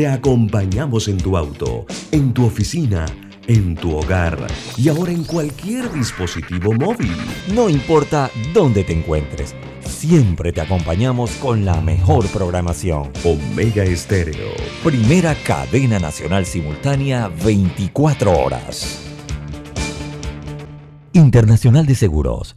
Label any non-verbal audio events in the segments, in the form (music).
Te acompañamos en tu auto, en tu oficina, en tu hogar y ahora en cualquier dispositivo móvil. No importa dónde te encuentres, siempre te acompañamos con la mejor programación. Omega Estéreo. Primera cadena nacional simultánea 24 horas. Internacional de Seguros,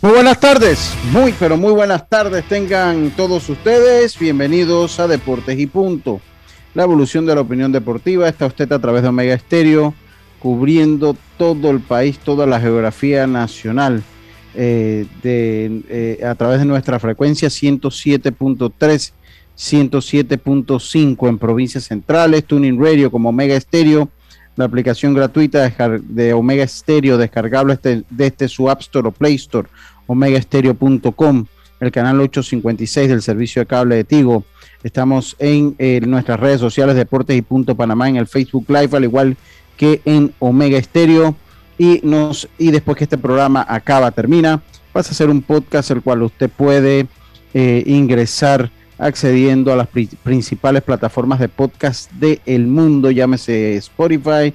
Muy buenas tardes, muy pero muy buenas tardes tengan todos ustedes. Bienvenidos a Deportes y Punto. La evolución de la opinión deportiva está usted a través de Omega Estéreo, cubriendo todo el país, toda la geografía nacional, eh, de, eh, a través de nuestra frecuencia 107.3, 107.5 en provincias centrales, Tuning Radio como Omega Estéreo, la aplicación gratuita de Omega Stereo descargable desde, desde este su App Store o Play Store, omegastereo.com, el canal 856 del servicio de cable de Tigo. Estamos en eh, nuestras redes sociales Deportes y Punto Panamá en el Facebook Live, al igual que en Omega Stereo. Y, nos, y después que este programa acaba, termina, vas a hacer un podcast el cual usted puede eh, ingresar accediendo a las principales plataformas de podcast del mundo, llámese Spotify,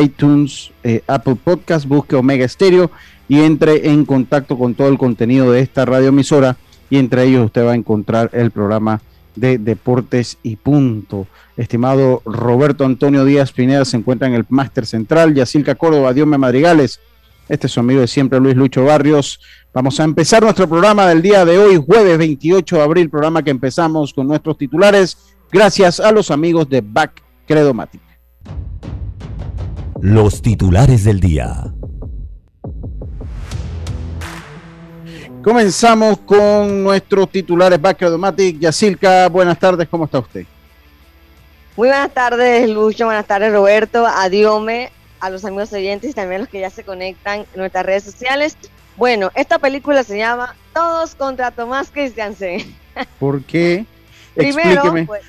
iTunes, eh, Apple Podcast, busque Omega Stereo y entre en contacto con todo el contenido de esta radioemisora y entre ellos usted va a encontrar el programa de Deportes y Punto. Estimado Roberto Antonio Díaz Pineda se encuentra en el Máster Central, Yacilca Córdoba, Diome Madrigales, este es su amigo de siempre, Luis Lucho Barrios. Vamos a empezar nuestro programa del día de hoy, jueves 28 de abril, programa que empezamos con nuestros titulares, gracias a los amigos de Back Credomatic. Los titulares del día. Comenzamos con nuestros titulares Back Credomatic. Yacilca, buenas tardes, ¿cómo está usted? Muy buenas tardes, Lucho. Buenas tardes, Roberto. Adiome a los amigos oyentes y también a los que ya se conectan en nuestras redes sociales. Bueno, esta película se llama Todos contra Tomás Christiansen. (laughs) ¿Por qué? Explíqueme. Pues,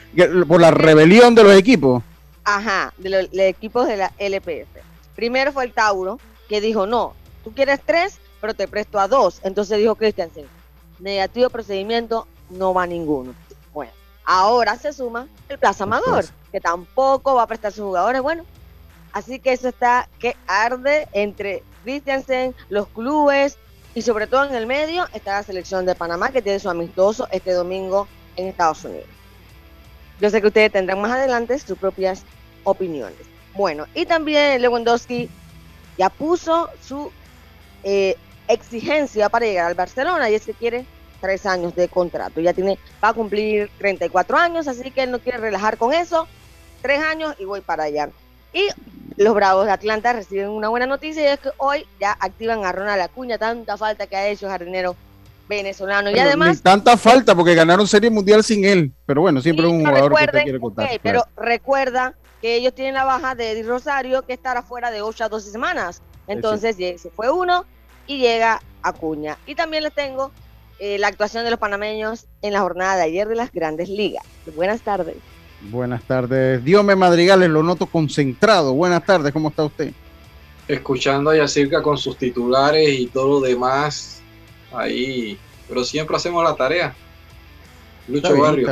¿Por la rebelión de los equipos? Ajá, de los, equipos de la LPF. Primero fue el Tauro, que dijo, no, tú quieres tres, pero te presto a dos. Entonces dijo Christiansen, negativo procedimiento, no va ninguno. Bueno, ahora se suma el Plaza Amador, que tampoco va a prestar sus jugadores. Bueno, Así que eso está que arde entre Christiansen, los clubes y sobre todo en el medio está la selección de Panamá que tiene su amistoso este domingo en Estados Unidos. Yo sé que ustedes tendrán más adelante sus propias opiniones. Bueno, y también Lewandowski ya puso su eh, exigencia para llegar al Barcelona y es que quiere tres años de contrato. Ya tiene, va a cumplir 34 años, así que él no quiere relajar con eso. Tres años y voy para allá. Y los Bravos de Atlanta reciben una buena noticia y es que hoy ya activan a Ronald Acuña, tanta falta que ha hecho jardinero venezolano. y además. tanta falta porque ganaron Serie Mundial sin él. Pero bueno, siempre es un jugador que usted quiere contar. Pero recuerda que ellos tienen la baja de Eddie Rosario que estará fuera de 8 a 12 semanas. Entonces se fue uno y llega Acuña. Y también les tengo eh, la actuación de los panameños en la jornada de ayer de las grandes ligas. Buenas tardes. Buenas tardes. Diome Madrigales, lo noto concentrado. Buenas tardes, ¿cómo está usted? Escuchando a Yacirca con sus titulares y todo lo demás ahí, pero siempre hacemos la tarea. Lucho Barrio.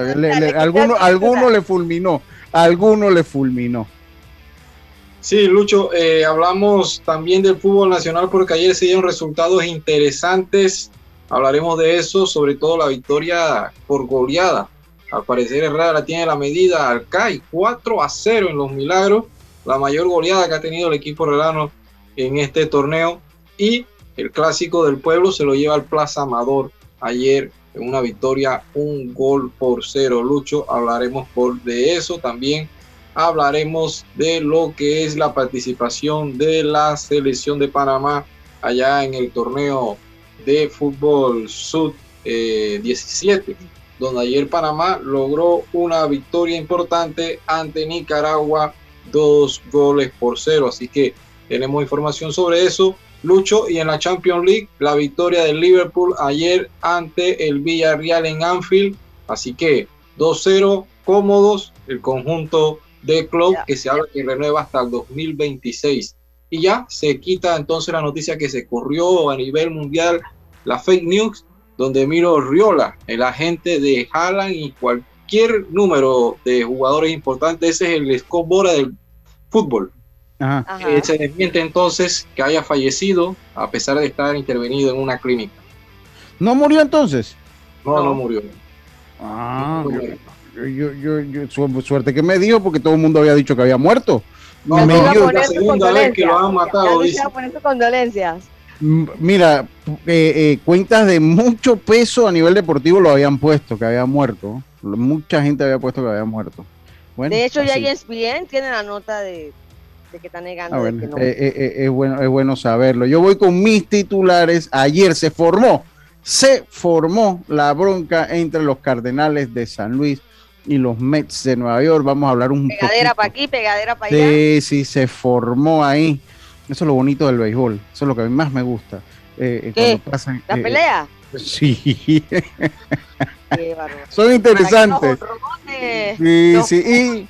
alguno, alguno le fulminó, alguno le fulminó. Sí, Lucho, eh, hablamos también del fútbol nacional porque ayer se dieron resultados interesantes. Hablaremos de eso, sobre todo la victoria por goleada al parecer Herrera tiene la medida al CAI 4 a 0 en los Milagros, la mayor goleada que ha tenido el equipo herrerano en este torneo. Y el clásico del pueblo se lo lleva al Plaza Amador ayer en una victoria, un gol por cero. Lucho, hablaremos por de eso también. hablaremos de lo que es la participación de la selección de Panamá allá en el torneo de fútbol 17, eh, donde ayer Panamá logró una victoria importante ante Nicaragua, dos goles por cero. Así que tenemos información sobre eso. Lucho, y en la Champions League, la victoria del Liverpool ayer ante el Villarreal en Anfield. Así que 2-0 cómodos, el conjunto de club que se habla que renueva hasta el 2026. Y ya se quita entonces la noticia que se corrió a nivel mundial, la fake news, donde Miro Riola, el agente de Haaland y cualquier número de jugadores importantes, ese es el escobora del fútbol. Eh, se desmiente entonces que haya fallecido a pesar de estar intervenido en una clínica. ¿No murió entonces? No, no, murió. Ah, yo, yo, yo, suerte que me dijo porque todo el mundo había dicho que había muerto. No, me no, la segunda vez que lo han matado. condolencias. Mira, eh, eh, cuentas de mucho peso a nivel deportivo lo habían puesto, que había muerto. Mucha gente había puesto que había muerto. de hecho, ya ESPN tiene la nota de, que está negando. Ah, que no. Eh, es, bueno, es bueno saberlo. Yo voy con mis titulares. Ayer se formó, se formó la bronca entre los Cardenales de San Luis y los Mets de Nueva York. Vamos a hablar un Pegadera para aquí, pegadera para allá. Sí, sí, se formó ahí. Eso es lo bonito del béisbol. Eso es lo que a mí más me gusta. Eh, eh ¿La eh, pelea? Sí. Son interesantes. Sí, sí.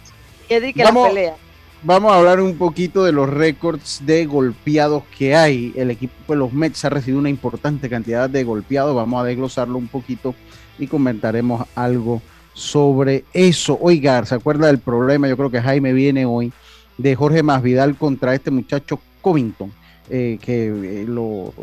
Y vamos, vamos a hablar un poquito de los récords de golpeados que hay. El equipo de los Mets ha recibido una importante cantidad de golpeados. Vamos a desglosarlo un poquito y comentaremos algo sobre eso. Oiga, ¿se acuerda del problema? Yo creo que Jaime viene hoy de Jorge Masvidal contra este muchacho Covington, eh, que eh, lo,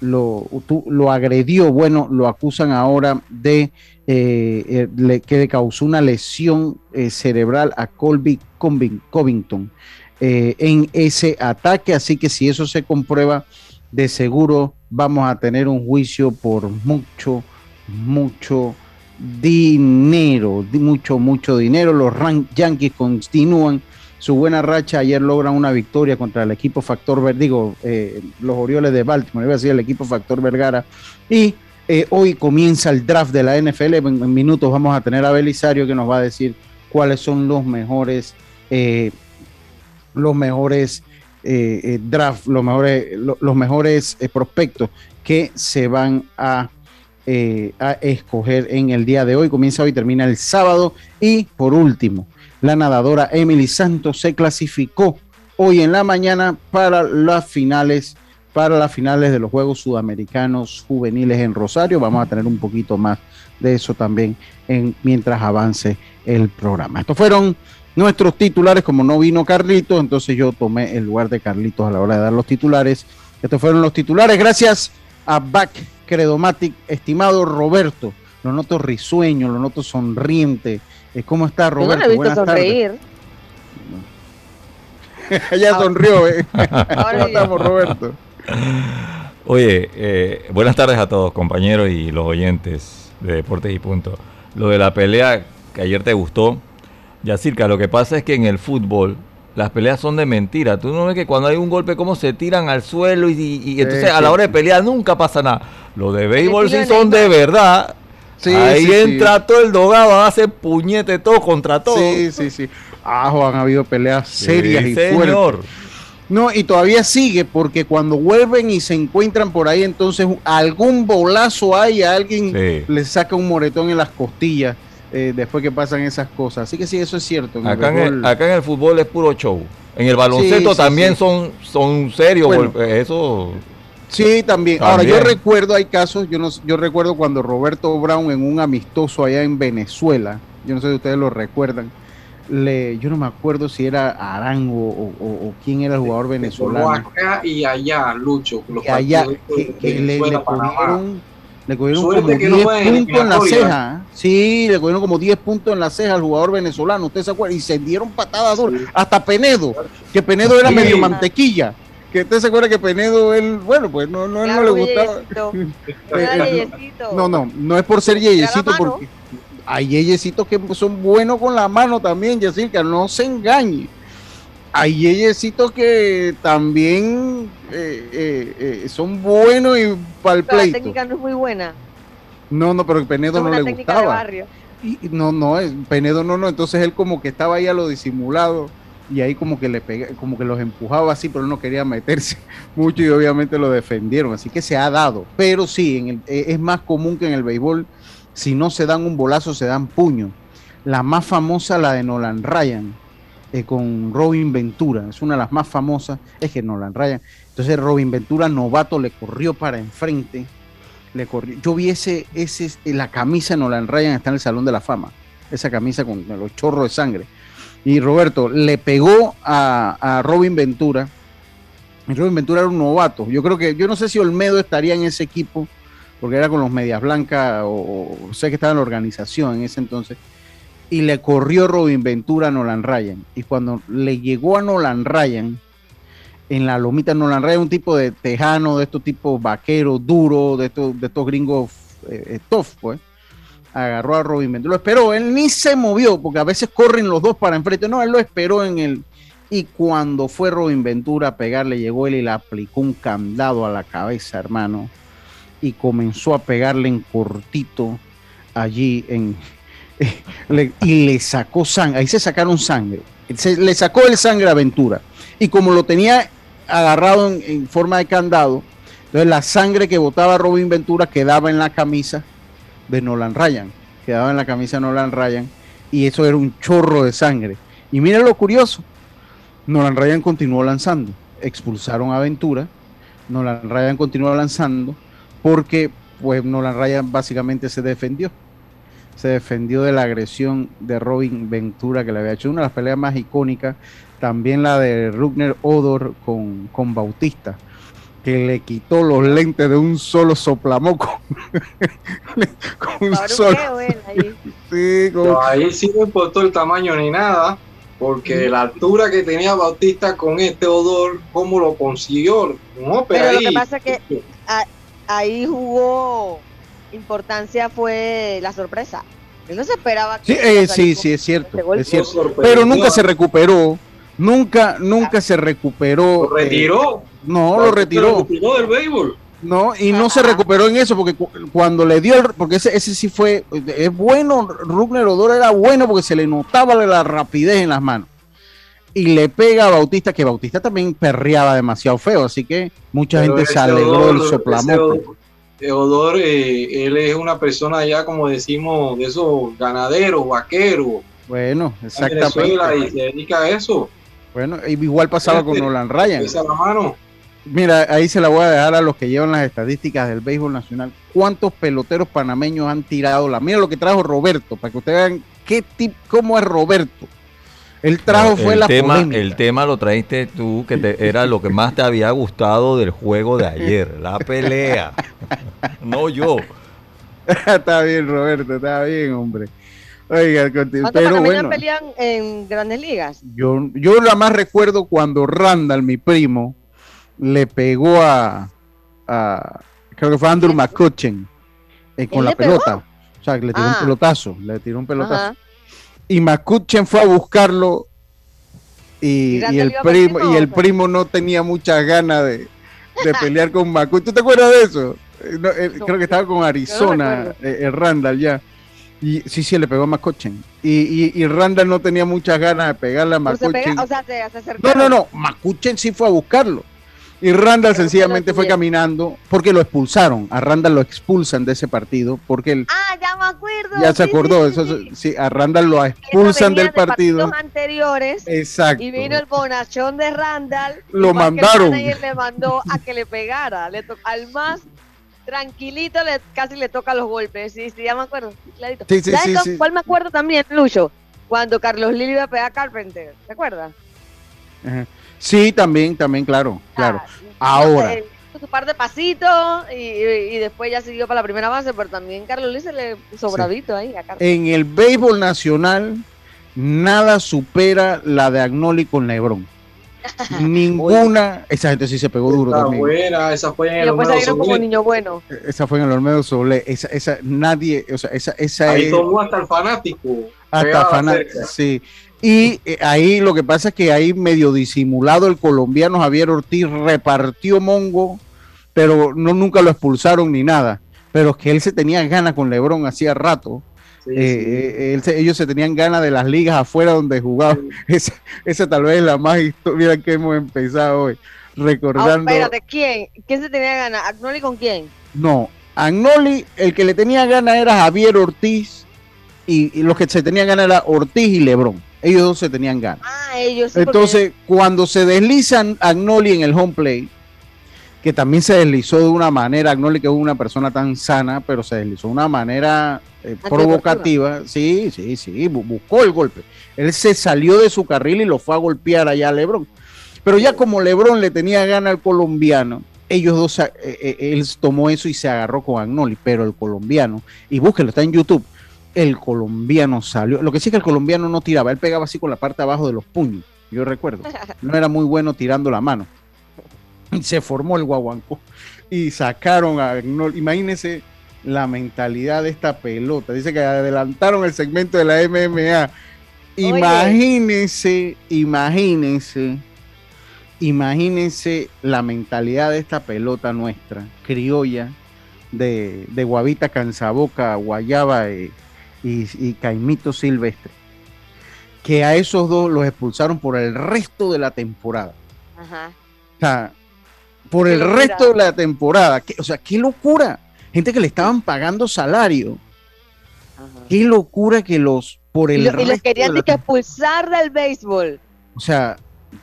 lo, agredió. Bueno, lo acusan ahora de eh, que le causó una lesión cerebral a Colby Covington en ese ataque. Así que si eso se comprueba, de seguro vamos a tener un juicio por mucho, mucho dinero, mucho, mucho dinero. Los Yankees continúan su buena racha. Ayer logran una victoria contra el equipo Factor Verdigo, eh, los Orioles de Baltimore, iba a decir el equipo Factor Vergara. Y eh, hoy comienza el draft de la NFL. En, minutos vamos a tener a Belisario que nos va a decir cuáles son los mejores, eh, los mejores draft, los mejores, los mejores prospectos que se van a a escoger en el día de hoy. Comienza hoy, termina el sábado. Y por último, la nadadora Emily Santos se clasificó hoy en la mañana para las finales para las finales de los Juegos Sudamericanos Juveniles en Rosario. Vamos a tener un poquito más de eso también en, mientras avance el programa. Estos fueron nuestros titulares. Como no vino Carlitos, entonces yo tomé el lugar de Carlitos a la hora de dar los titulares. Estos fueron los titulares. Gracias a Back Credomatic, estimado Roberto. Lo noto risueño, lo noto sonriente. Eh, ¿Cómo está Roberto? no Buenas sonreír. (laughs) ya sonrió, ¿eh? (laughs) ¿Cómo estamos, Roberto? Oye, eh, buenas tardes a todos, compañeros y los oyentes de Deportes y Punto. Lo de la pelea que ayer te gustó, Yacirca, lo que pasa es que en el fútbol las peleas son de mentira. Tú no ves que cuando hay un golpe, cómo se tiran al suelo y, entonces a la hora de pelear nunca pasa nada. Los de béisbol sí son de verdad. Ahí entra todo el dogado, hace puñete todo contra todo. Sí, sí, sí. Ah, han habido peleas serias y señor. No, y todavía sigue porque cuando vuelven y se encuentran por ahí, entonces algún bolazo hay, a alguien le saca un moretón en las costillas. Eh, después que pasan esas cosas. Así que sí, eso es cierto. acá, en el, acá, en el, fútbol es puro show. En el baloncesto también son son serios. eso. Sí, también. Ahora, yo recuerdo, hay casos, yo, no, yo recuerdo cuando Roberto Brown en un amistoso allá en Venezuela, yo no sé si ustedes lo recuerdan, le, yo no me acuerdo si era Arango o, quién era el jugador venezolano. acá y allá, Lucho. y allá, que, le, le le cogieron como 10 puntos en la ceja. Sí, le cogieron como 10 puntos en la ceja al jugador venezolano. ¿Usted se acuerda? Y se dieron patadas Hasta Penedo, que Penedo era medio mantequilla. Que usted se acuerda que Penedo, él, bueno, pues no, no, no le gustaba. (laughs) no, no, no es por ser yeyecito porque hay yeyecitos que son buenos con la mano también, que no se engañe. Hay yeyecitos que también eh, eh, eh, son buenos y para el pleito. La técnica no es muy buena. No, no, pero el Penedo no, le gustaba. Y, no, no, Penedo no, no. Entonces él como que estaba ahí a lo disimulado y ahí como que le pega, como que los empujaba así, pero no quería meterse (laughs) mucho y obviamente lo defendieron. Así que se ha dado. Pero sí, en el, es más común que en el béisbol si no se dan un bolazo, se dan puño. La más famosa, la de Nolan Ryan, eh, con Robin Ventura, es una de las más famosas, es que Nolan Ryan. Entonces Robin Ventura, novato, le corrió para enfrente. Le corrió. Yo vi ese, ese, la camisa de Nolan Ryan está en el Salón de la Fama, esa camisa con los chorros de sangre. Y Roberto le pegó a, Robin Ventura. Y Robin Ventura era un novato. Yo creo que, yo no sé si Olmedo estaría en ese equipo porque era con los Medias Blancas, o, sé que estaba en la organización en ese entonces, y le corrió Robin Ventura a Nolan Ryan. Y cuando le llegó a Nolan Ryan, en la lomita, Nolan Ryan, un tipo de tejano, de estos tipos vaqueros, duros, de estos, de estos gringos eh, eh, tough, pues, agarró a Robin Ventura. Lo esperó, él ni se movió, porque a veces corren los dos para enfrente. No, él lo esperó en el. Y cuando fue Robin Ventura a pegarle, llegó él y le aplicó un candado a la cabeza, hermano y comenzó a pegarle en cortito allí en (laughs) y le sacó sangre, ahí se sacaron sangre, se, le sacó el sangre a Aventura y como lo tenía agarrado en, forma de candado, entonces la sangre que botaba Robin Ventura quedaba en la camisa de Nolan Ryan, quedaba en la camisa Nolan Ryan y eso era un chorro de sangre. Y miren lo curioso, Nolan Ryan continuó lanzando, expulsaron a Aventura, Nolan Ryan continuó lanzando, porque pues Nolan Ryan básicamente se defendió. Se defendió de la agresión de Robin Ventura que le había hecho una de las peleas más icónicas. También la de Rugner Odor con, con Bautista, que le quitó los lentes de un solo soplamoco. (laughs) con un solo. Ahí. Sí, ahí sí no importó el tamaño ni nada, porque la altura que tenía Bautista con este Odor, ¿cómo lo consiguió? No, pero, lo que pasa es que ahí jugó importancia fue la sorpresa. Él no se esperaba que. Sí, eh, sí, sí, es cierto. Es cierto. Pero nunca se recuperó. Nunca, nunca se recuperó. ¿Lo retiró? Eh, no, lo retiró. Lo retiró del béisbol. No, y no se recuperó en eso, porque cuando le dio, porque ese, ese sí fue, es bueno, Rugner Odor era bueno porque se le notaba la rapidez en las manos y le pega a Bautista, que Bautista también perreaba demasiado feo, así que mucha gente se alegró del soplamoco. Teodoro, eh, él es una persona ya, como decimos, de esos ganaderos, vaqueros. Bueno, exactamente. Y se dedica a eso. Bueno, igual pasaba con este, Nolan Ryan. Mira, ahí se la voy a dejar a los que llevan las estadísticas del béisbol nacional. ¿Cuántos peloteros panameños han tirado la? Mira lo que trajo Roberto, para que ustedes vean qué tip, cómo es Roberto. El trajo fue la tema, El tema lo trajiste tú, que te, era lo que más te había gustado del juego de ayer, la pelea. (laughs) no yo. (laughs) está bien, Roberto, está bien, hombre. Oiga, pero bueno. pelean en grandes ligas? Yo, yo la más recuerdo cuando Randall, mi primo, le pegó a, creo que fue Andrew McCutcheon eh, con la pelota. O sea, que le tiró un ah. pelotazo, le tiró un pelotazo y Makuchen fue a buscarlo y, el primo y el primo no tenía muchas ganas de, (laughs) pelear con Makuchen. ¿Tú te acuerdas de eso? Eh, creo que estaba con Arizona, el eh, Randall ya. Y sí, sí, le pegó a Makuchen. Y, y, Randall no tenía muchas ganas de pegarle a Makuchen. no, no, no. Makuchen sí fue a buscarlo. Y Randall sencillamente fue caminando porque lo expulsaron. A Randall lo expulsan de ese partido porque él. Ah, ya me acuerdo. Ya se acordó. eso, sí, a Randall lo expulsan del partido. anteriores. Exacto. Y vino el bonachón de Randall. Lo mandaron. Y le mandó a que le pegara. Le al más tranquilito le, casi le toca los golpes. Sí, sí, ya me acuerdo. Clarito. Sí, sí, ¿Sabes sí, cuál me acuerdo también, Lucho? Cuando Carlos Lili iba a pegar a Carpenter. ¿Te acuerdas? Ajá. Sí, también, también, claro, claro. Ahora. Su par de pasitos y, después ya siguió para la primera base, pero también Carlos Luis se le sobradito ahí a En el béisbol nacional, nada supera la de Agnoli con Lebron. Ninguna. Esa gente sí se pegó duro Está también. buena, esa fue en el después Olmedo como niño bueno. Esa fue en el Olmedo Solé. Esa, esa, nadie, o sea, esa, esa Ahí es tomó hasta el fanático. hasta cerca. sí. Y eh, ahí lo que pasa es que ahí medio disimulado el colombiano Javier Ortiz repartió Mongo, pero no nunca lo expulsaron ni nada. Pero es que él se tenía ganas con Lebron hacía rato. Sí, Eh, sí. eh, él ellos se tenían ganas de las ligas afuera donde jugaba. (laughs) Esa, esa tal vez es la más historia que hemos empezado hoy. Ah, Recordando. espérate, ¿quién? ¿Quién se tenía ganas? ¿Agnoli con quién? No, Agnoli, el que le tenía ganas era Javier Ortiz y, y los que se tenían ganas era Ortiz y Lebron. Ellos dos se tenían ganas. Ah, ellos. sí, porque- Entonces, cuando se deslizan Agnoli en el home play, que también se deslizó de una manera, Agnoli que es una persona tan sana, pero se deslizó de una manera eh, provocativa, sí, sí, sí, bu- buscó el golpe. Él se salió de su carril y lo fue a golpear allá a Lebron. Pero ya como Lebron le tenía gana al colombiano, ellos dos, eh, eh, él tomó eso y se agarró con Agnoli, pero el colombiano, y búsquelo, está en YouTube, el colombiano salió. Lo que sí es que el colombiano no tiraba, él pegaba así con la parte abajo de los puños, yo recuerdo. (laughs) No era muy bueno tirando la mano. (laughs) Se formó el guaguancó y sacaron a. Imagínense la mentalidad de esta pelota. Dice que adelantaron el segmento de la MMA. Imagínense, imagínense, imagínense la mentalidad de esta pelota nuestra, criolla, de, de Guavita Canzaboca, Guayaba eh, y, y Caimito Silvestre. Que a esos dos los expulsaron por el resto de la temporada. Ajá. O sea, por el resto de la temporada. ¿Qué- o sea, qué locura. Gente que le estaban pagando salario. ajá. Qué locura que los por Y, el lo- y los resto querían de la expulsar del béisbol. O sea,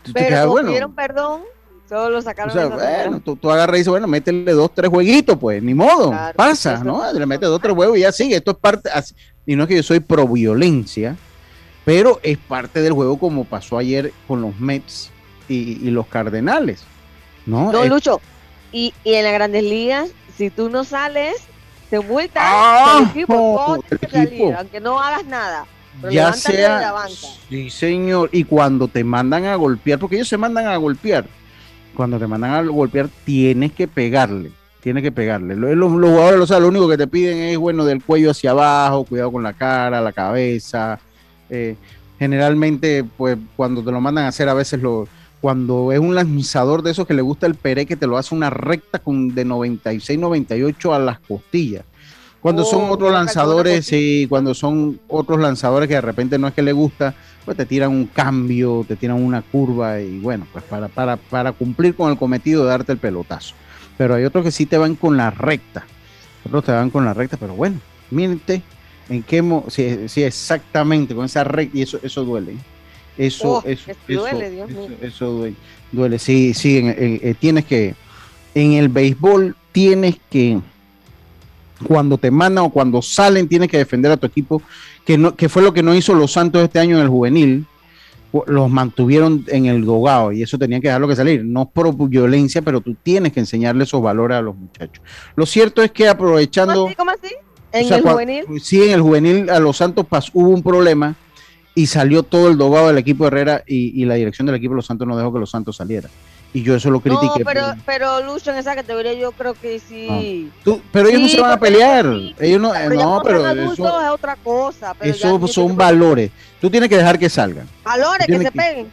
tú te quedas, bueno. pidieron perdón, solo lo O sacaron. sea, esa semana. bueno, tú, tú agarras y dices, bueno, métele dos, tres jueguitos, pues, ni modo, Claro, pasa, ¿no? Le metes dos, tres huevos y ya sigue. Esto es parte, así- y no es que yo soy pro violencia, pero es parte del juego como pasó ayer con los Mets y, y los Cardenales, ¿no? No, Es- Lucho. Y, y en las grandes ligas, si tú no sales, te multan Ah, el equipo. tienes el salir, equipo. aunque no hagas nada. Pero ya sea, avanza. sí señor, y cuando te mandan a golpear, porque ellos se mandan a golpear, cuando te mandan a golpear tienes que pegarle, tienes que pegarle. Los, los- los jugadores, o sea, lo único que te piden es, bueno, del cuello hacia abajo, cuidado con la cara, la cabeza. eh, generalmente, pues, cuando te lo mandan a hacer, a veces lo, cuando es un lanzador de esos que le gusta el peré, que te lo hace una recta con de 96, 98 a las costillas. Cuando son Oh, otros lanzadores, sí, cuando son otros lanzadores que de repente no es que le gusta, pues te tiran un cambio, te tiran una curva y bueno, pues para, para, para cumplir con el cometido de darte el pelotazo. Pero hay otros que sí te van con la recta, otros te van con la recta, pero bueno, mírate en qué, mo sí, sí, exactamente, con esa recta, y eso, eso duele. Eso, Oh, eso, eso, duele, Dios eso, mío. eso duele, duele, sí, sí, en- en- eh, tienes que, en el béisbol tienes que, cuando te mandan o cuando salen, tienes que defender a tu equipo, que, no, que fue lo que no hizo los Santos este año en el juvenil. Los mantuvieron en el dogado y eso tenían que dejarlo que salir. No es por violencia, pero tú tienes que enseñarle esos valores a los muchachos. Lo cierto es que ¿Cómo aprovechando. así? ¿Cómo así? En o sea, el juvenil. Sí, en el juvenil a los Santos pas- hubo un problema y salió todo el dogado del equipo de Herrera y, y la dirección del equipo de los Santos no dejó que los Santos salieran. Y yo eso lo No, critiqué. pero, pero Lucho, en esa categoría yo creo que sí. Tú- pero ellos no se van a pelear. sí, Ellos no, pero no, pero eso, es otra cosa. Pero eso son valores. Tú tienes que dejar que salgan. Valores que se peguen.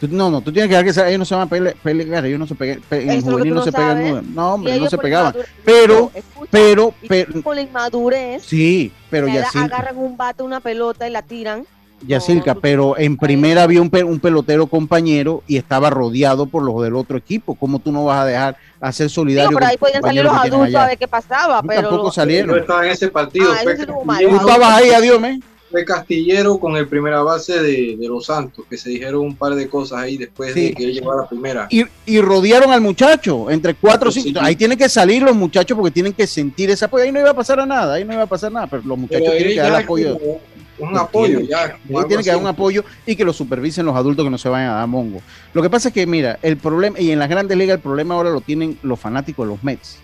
Tú- no, no, tú tienes que dejar que salgan. Ellos no se van a pele- pelear. Ellos no se pegan. pe- En juvenil no no se pegan. sabes. No, no, hombre, no ellos se por pegaban. Pero, No, escucha, Pero, pero, con la inmadurez, sí, pero ya sí. agarran un bate, una pelota y la tiran. Yacirca, No, tú- pero en primera había un, pe- un pelotero compañero y estaba rodeado por los del otro equipo. ¿Cómo tú no vas a dejar hacer Digo, solidario? pero con ahí podían salir los adultos allá? a ver qué pasaba. No, pero tampoco los- salieron. Yo estaba en ese partido. Ah, fue, eso estuvo Castillero, mal, ¿Tú Adultos. estabas ahí, adiós, me? fue Castillero con el primera base de, de los Santos, que se dijeron un par de cosas ahí después Sí. de que él llegó a la primera. Y, y rodearon al muchacho entre cuatro o Sí, cinco. sí. Ahí tienen que salir los muchachos porque tienen que sentir ese apoyo. Ahí no iba a pasar a nada, ahí no iba a pasar nada, pero los muchachos Pero tienen que dar apoyo. como Un apoyo, ya. Tiene que dar un apoyo y que lo supervisen los adultos que no se vayan a dar mongo. Lo que pasa es que, mira, el problema, y en las grandes ligas el problema ahora lo tienen los fanáticos de los Mets.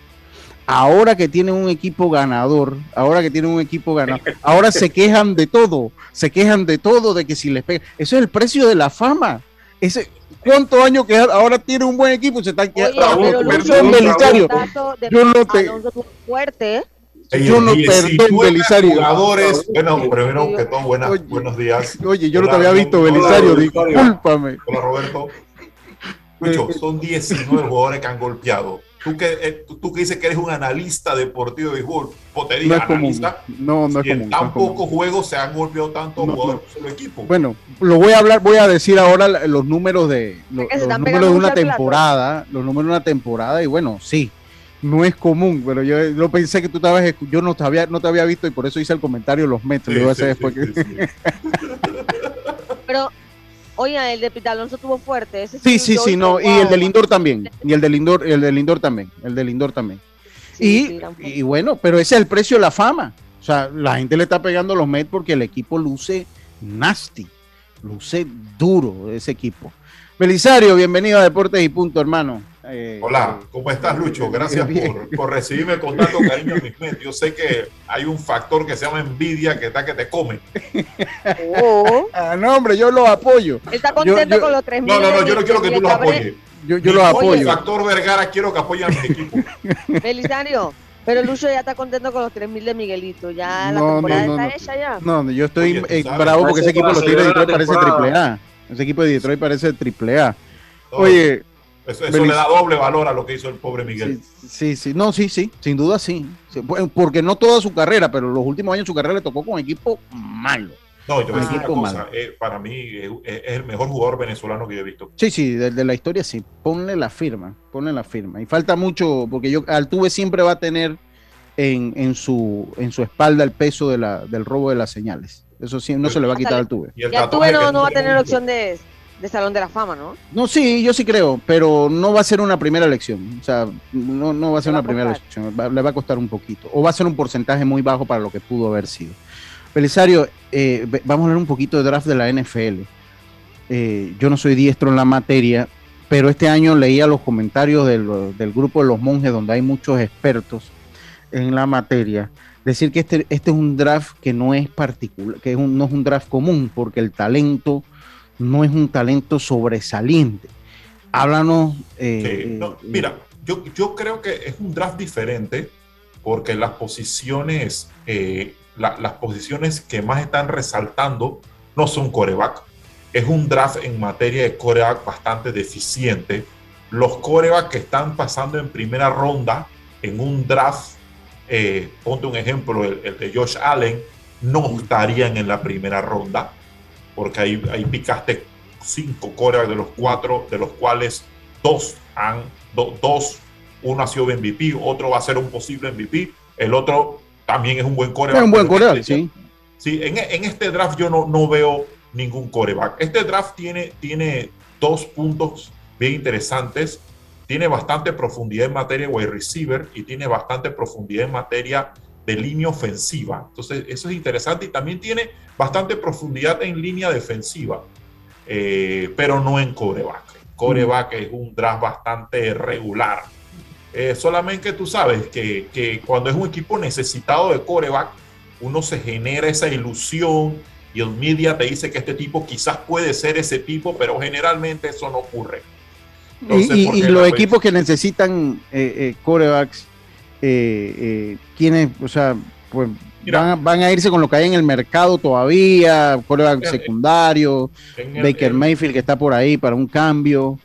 Ahora que tienen un equipo ganador, ahora que tienen un equipo ganador, (laughs) ahora se quejan de todo, se quejan de todo, de que si les pega. Eso es el precio de la fama. ese, ¿cuántos años que ahora tiene un buen equipo? Se están quedando. Yo no te. Fuerte. Yo no perdón, Belisario. Jugadores, bueno, primero que todo, buenas, buenos días. Oye, yo no te había visto, Belisario, discúlpame. Hola, Roberto. (laughs) Son 19 jugadores que han golpeado. Tú que, eh, tú que dices que eres un analista deportivo de béisbol, te digo, no analista, no, no es común. En tan pocos juegos se han golpeado tanto no, jugadores no. equipo. Bueno, lo voy a hablar, voy a decir ahora los números de los, los números de una temporada, los números de una temporada y bueno, sí, no es común, pero yo, yo pensé que tú estabas, yo no te había, no te había visto y por eso hice el comentario los metros. Sí, sí, después sí, que... (laughs) pero Oye, el de Pita Alonso tuvo fuerte. Ese sí, sí, sí, no. Y el del Lindor también. Y el del Lindor, el del Lindor también. El del Lindor también. Sí, y, y, bueno, pero ese es el precio de la fama. O sea, la gente le está pegando los Mets porque el equipo luce nasty. Luce duro ese equipo. Belisario, bienvenido a Deportes y Punto, hermano. Eh, Hola, ¿cómo estás, Lucho? Gracias por, por, recibirme con tanto cariño en mis Mets. Yo sé que hay un factor que se llama envidia que está que te come. Oh. (laughs) ah, no, hombre, yo los apoyo. Está contento yo, yo, con los 3 No, no, no, yo no quiero que tú los apoyes. Yo, yo los apoyo. El factor Vergara quiero que apoyen a mi equipo. Belisario, pero Lucho ya está contento con los 3000 de Miguelito. Ya la temporada no, no, está hecha ya. No, yo estoy Oye, eh, bravo porque ese equipo lo tiene de Detroit parece triple A. Ese equipo de Detroit parece triple A. Oye, eso, eso le da doble valor a lo que hizo el pobre Miguel. Sí, sí, sí, no, sí, sí, sin duda sí. Porque no toda su carrera, pero los últimos años su carrera le tocó con equipo malo. No, yo voy a decir una cosa, eh, para mí es, es, el mejor jugador venezolano que yo he visto. Sí, sí, de, de, la historia sí, ponle la firma, ponle la firma. Y falta mucho, porque yo Altuve siempre va a tener en, en, su, en su espalda el peso de la, del robo de las señales. Eso sí, no se le va a quitar a Altuve. Y, el y Altuve no, no va a tener opción de de Salón de la Fama, ¿no? No, sí, yo sí creo, pero no va a ser una primera elección. O sea, no, no va a ser va una primera elección. Va, le va a costar un poquito. O va a ser un porcentaje muy bajo para lo que pudo haber sido. Belisario, eh, vamos a hablar un poquito de draft de la NFL. Eh, yo no soy diestro en la materia, pero este año leía los comentarios del, del, grupo de los monjes, donde hay muchos expertos en la materia, decir que este, este es un draft que no es particular, que es un, no es un draft común, porque el talento no es un talento sobresaliente. Háblanos. Eh, sí, no, mira, yo, yo creo que es un draft diferente porque las posiciones, eh, la, las posiciones que más están resaltando no son coreback. Es un draft en materia de coreback bastante deficiente. Los coreback que están pasando en primera ronda en un draft, eh, ponte un ejemplo, el, el de Josh Allen, no estarían en la primera ronda porque ahí, ahí picaste cinco corebacks de los cuatro, de los cuales dos han, do, dos, uno ha sido MVP, otro va a ser un posible MVP, el otro también es un buen coreback. Es un buen coreback, sí. Sí, en, en, este draft yo no, no veo ningún coreback. Este draft tiene, tiene dos puntos bien interesantes. Tiene bastante profundidad en materia de wide receiver y tiene bastante profundidad en materia de línea ofensiva. Entonces, eso es interesante y también tiene bastante profundidad en línea defensiva, eh, pero no en coreback. Coreback es un draft bastante regular. Eh, solamente tú sabes que, que, cuando es un equipo necesitado de coreback, uno se genera esa ilusión y el media te dice que este tipo quizás puede ser ese tipo, pero generalmente eso no ocurre. Entonces, y, y, y los equipos que necesitan eh, eh, corebacks eh, eh, quienes, o sea, pues van, van, a irse con lo que hay en el mercado todavía, coreback secundario, el, Baker el, Mayfield que está por ahí para un cambio.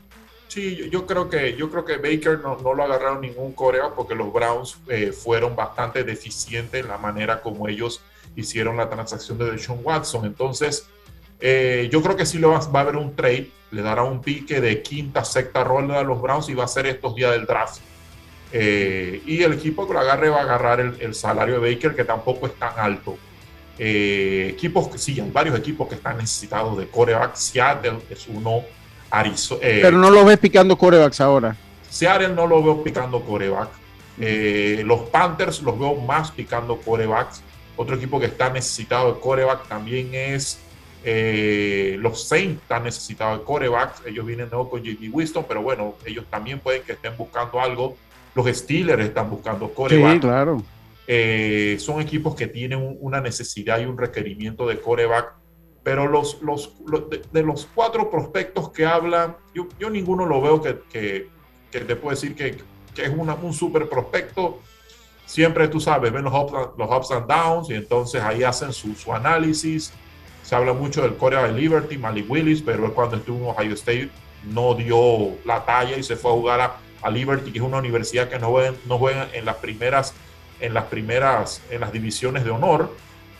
Sí, yo, yo creo que yo creo que Baker no, no lo agarraron ningún coreback porque los Browns eh, fueron bastante deficientes en la manera como ellos hicieron la transacción de Deshaun Watson. Entonces, eh, yo creo que sí lo va, va, a haber un trade, le dará un pique de quinta, sexta ronda a los Browns y va a ser estos días del draft. Eh, y el equipo que lo agarre va a agarrar el, el salario de Baker, que tampoco es tan alto. Eh, equipos que sí, hay varios equipos que están necesitados de coreback. Seattle es uno. Arizona, eh, Pero no lo ves picando corebacks ahora. Seattle no lo veo picando coreback. Eh, los Panthers los veo más picando corebacks. Otro equipo que está necesitado de coreback también es eh, los Saints están necesitados de corebacks. Ellos vienen nuevo con JD Winston, pero bueno, ellos también pueden que estén buscando algo los Steelers están buscando coreback. Sí, claro. Eh, son equipos que tienen una necesidad y un requerimiento de coreback, pero los, los, de, los cuatro prospectos que hablan, yo, yo ninguno lo veo que, que, que te puedo decir que, que es una, un super prospecto. Siempre tú sabes, ven los ups, los ups and downs y entonces ahí hacen su, su análisis. Se habla mucho del Corea de Liberty, Malik Willis, pero cuando estuvo en Ohio State no dio la talla y se fue a jugar a, a Liberty, que es una universidad que no juega, no juega en las primeras, en las primeras, en las divisiones de honor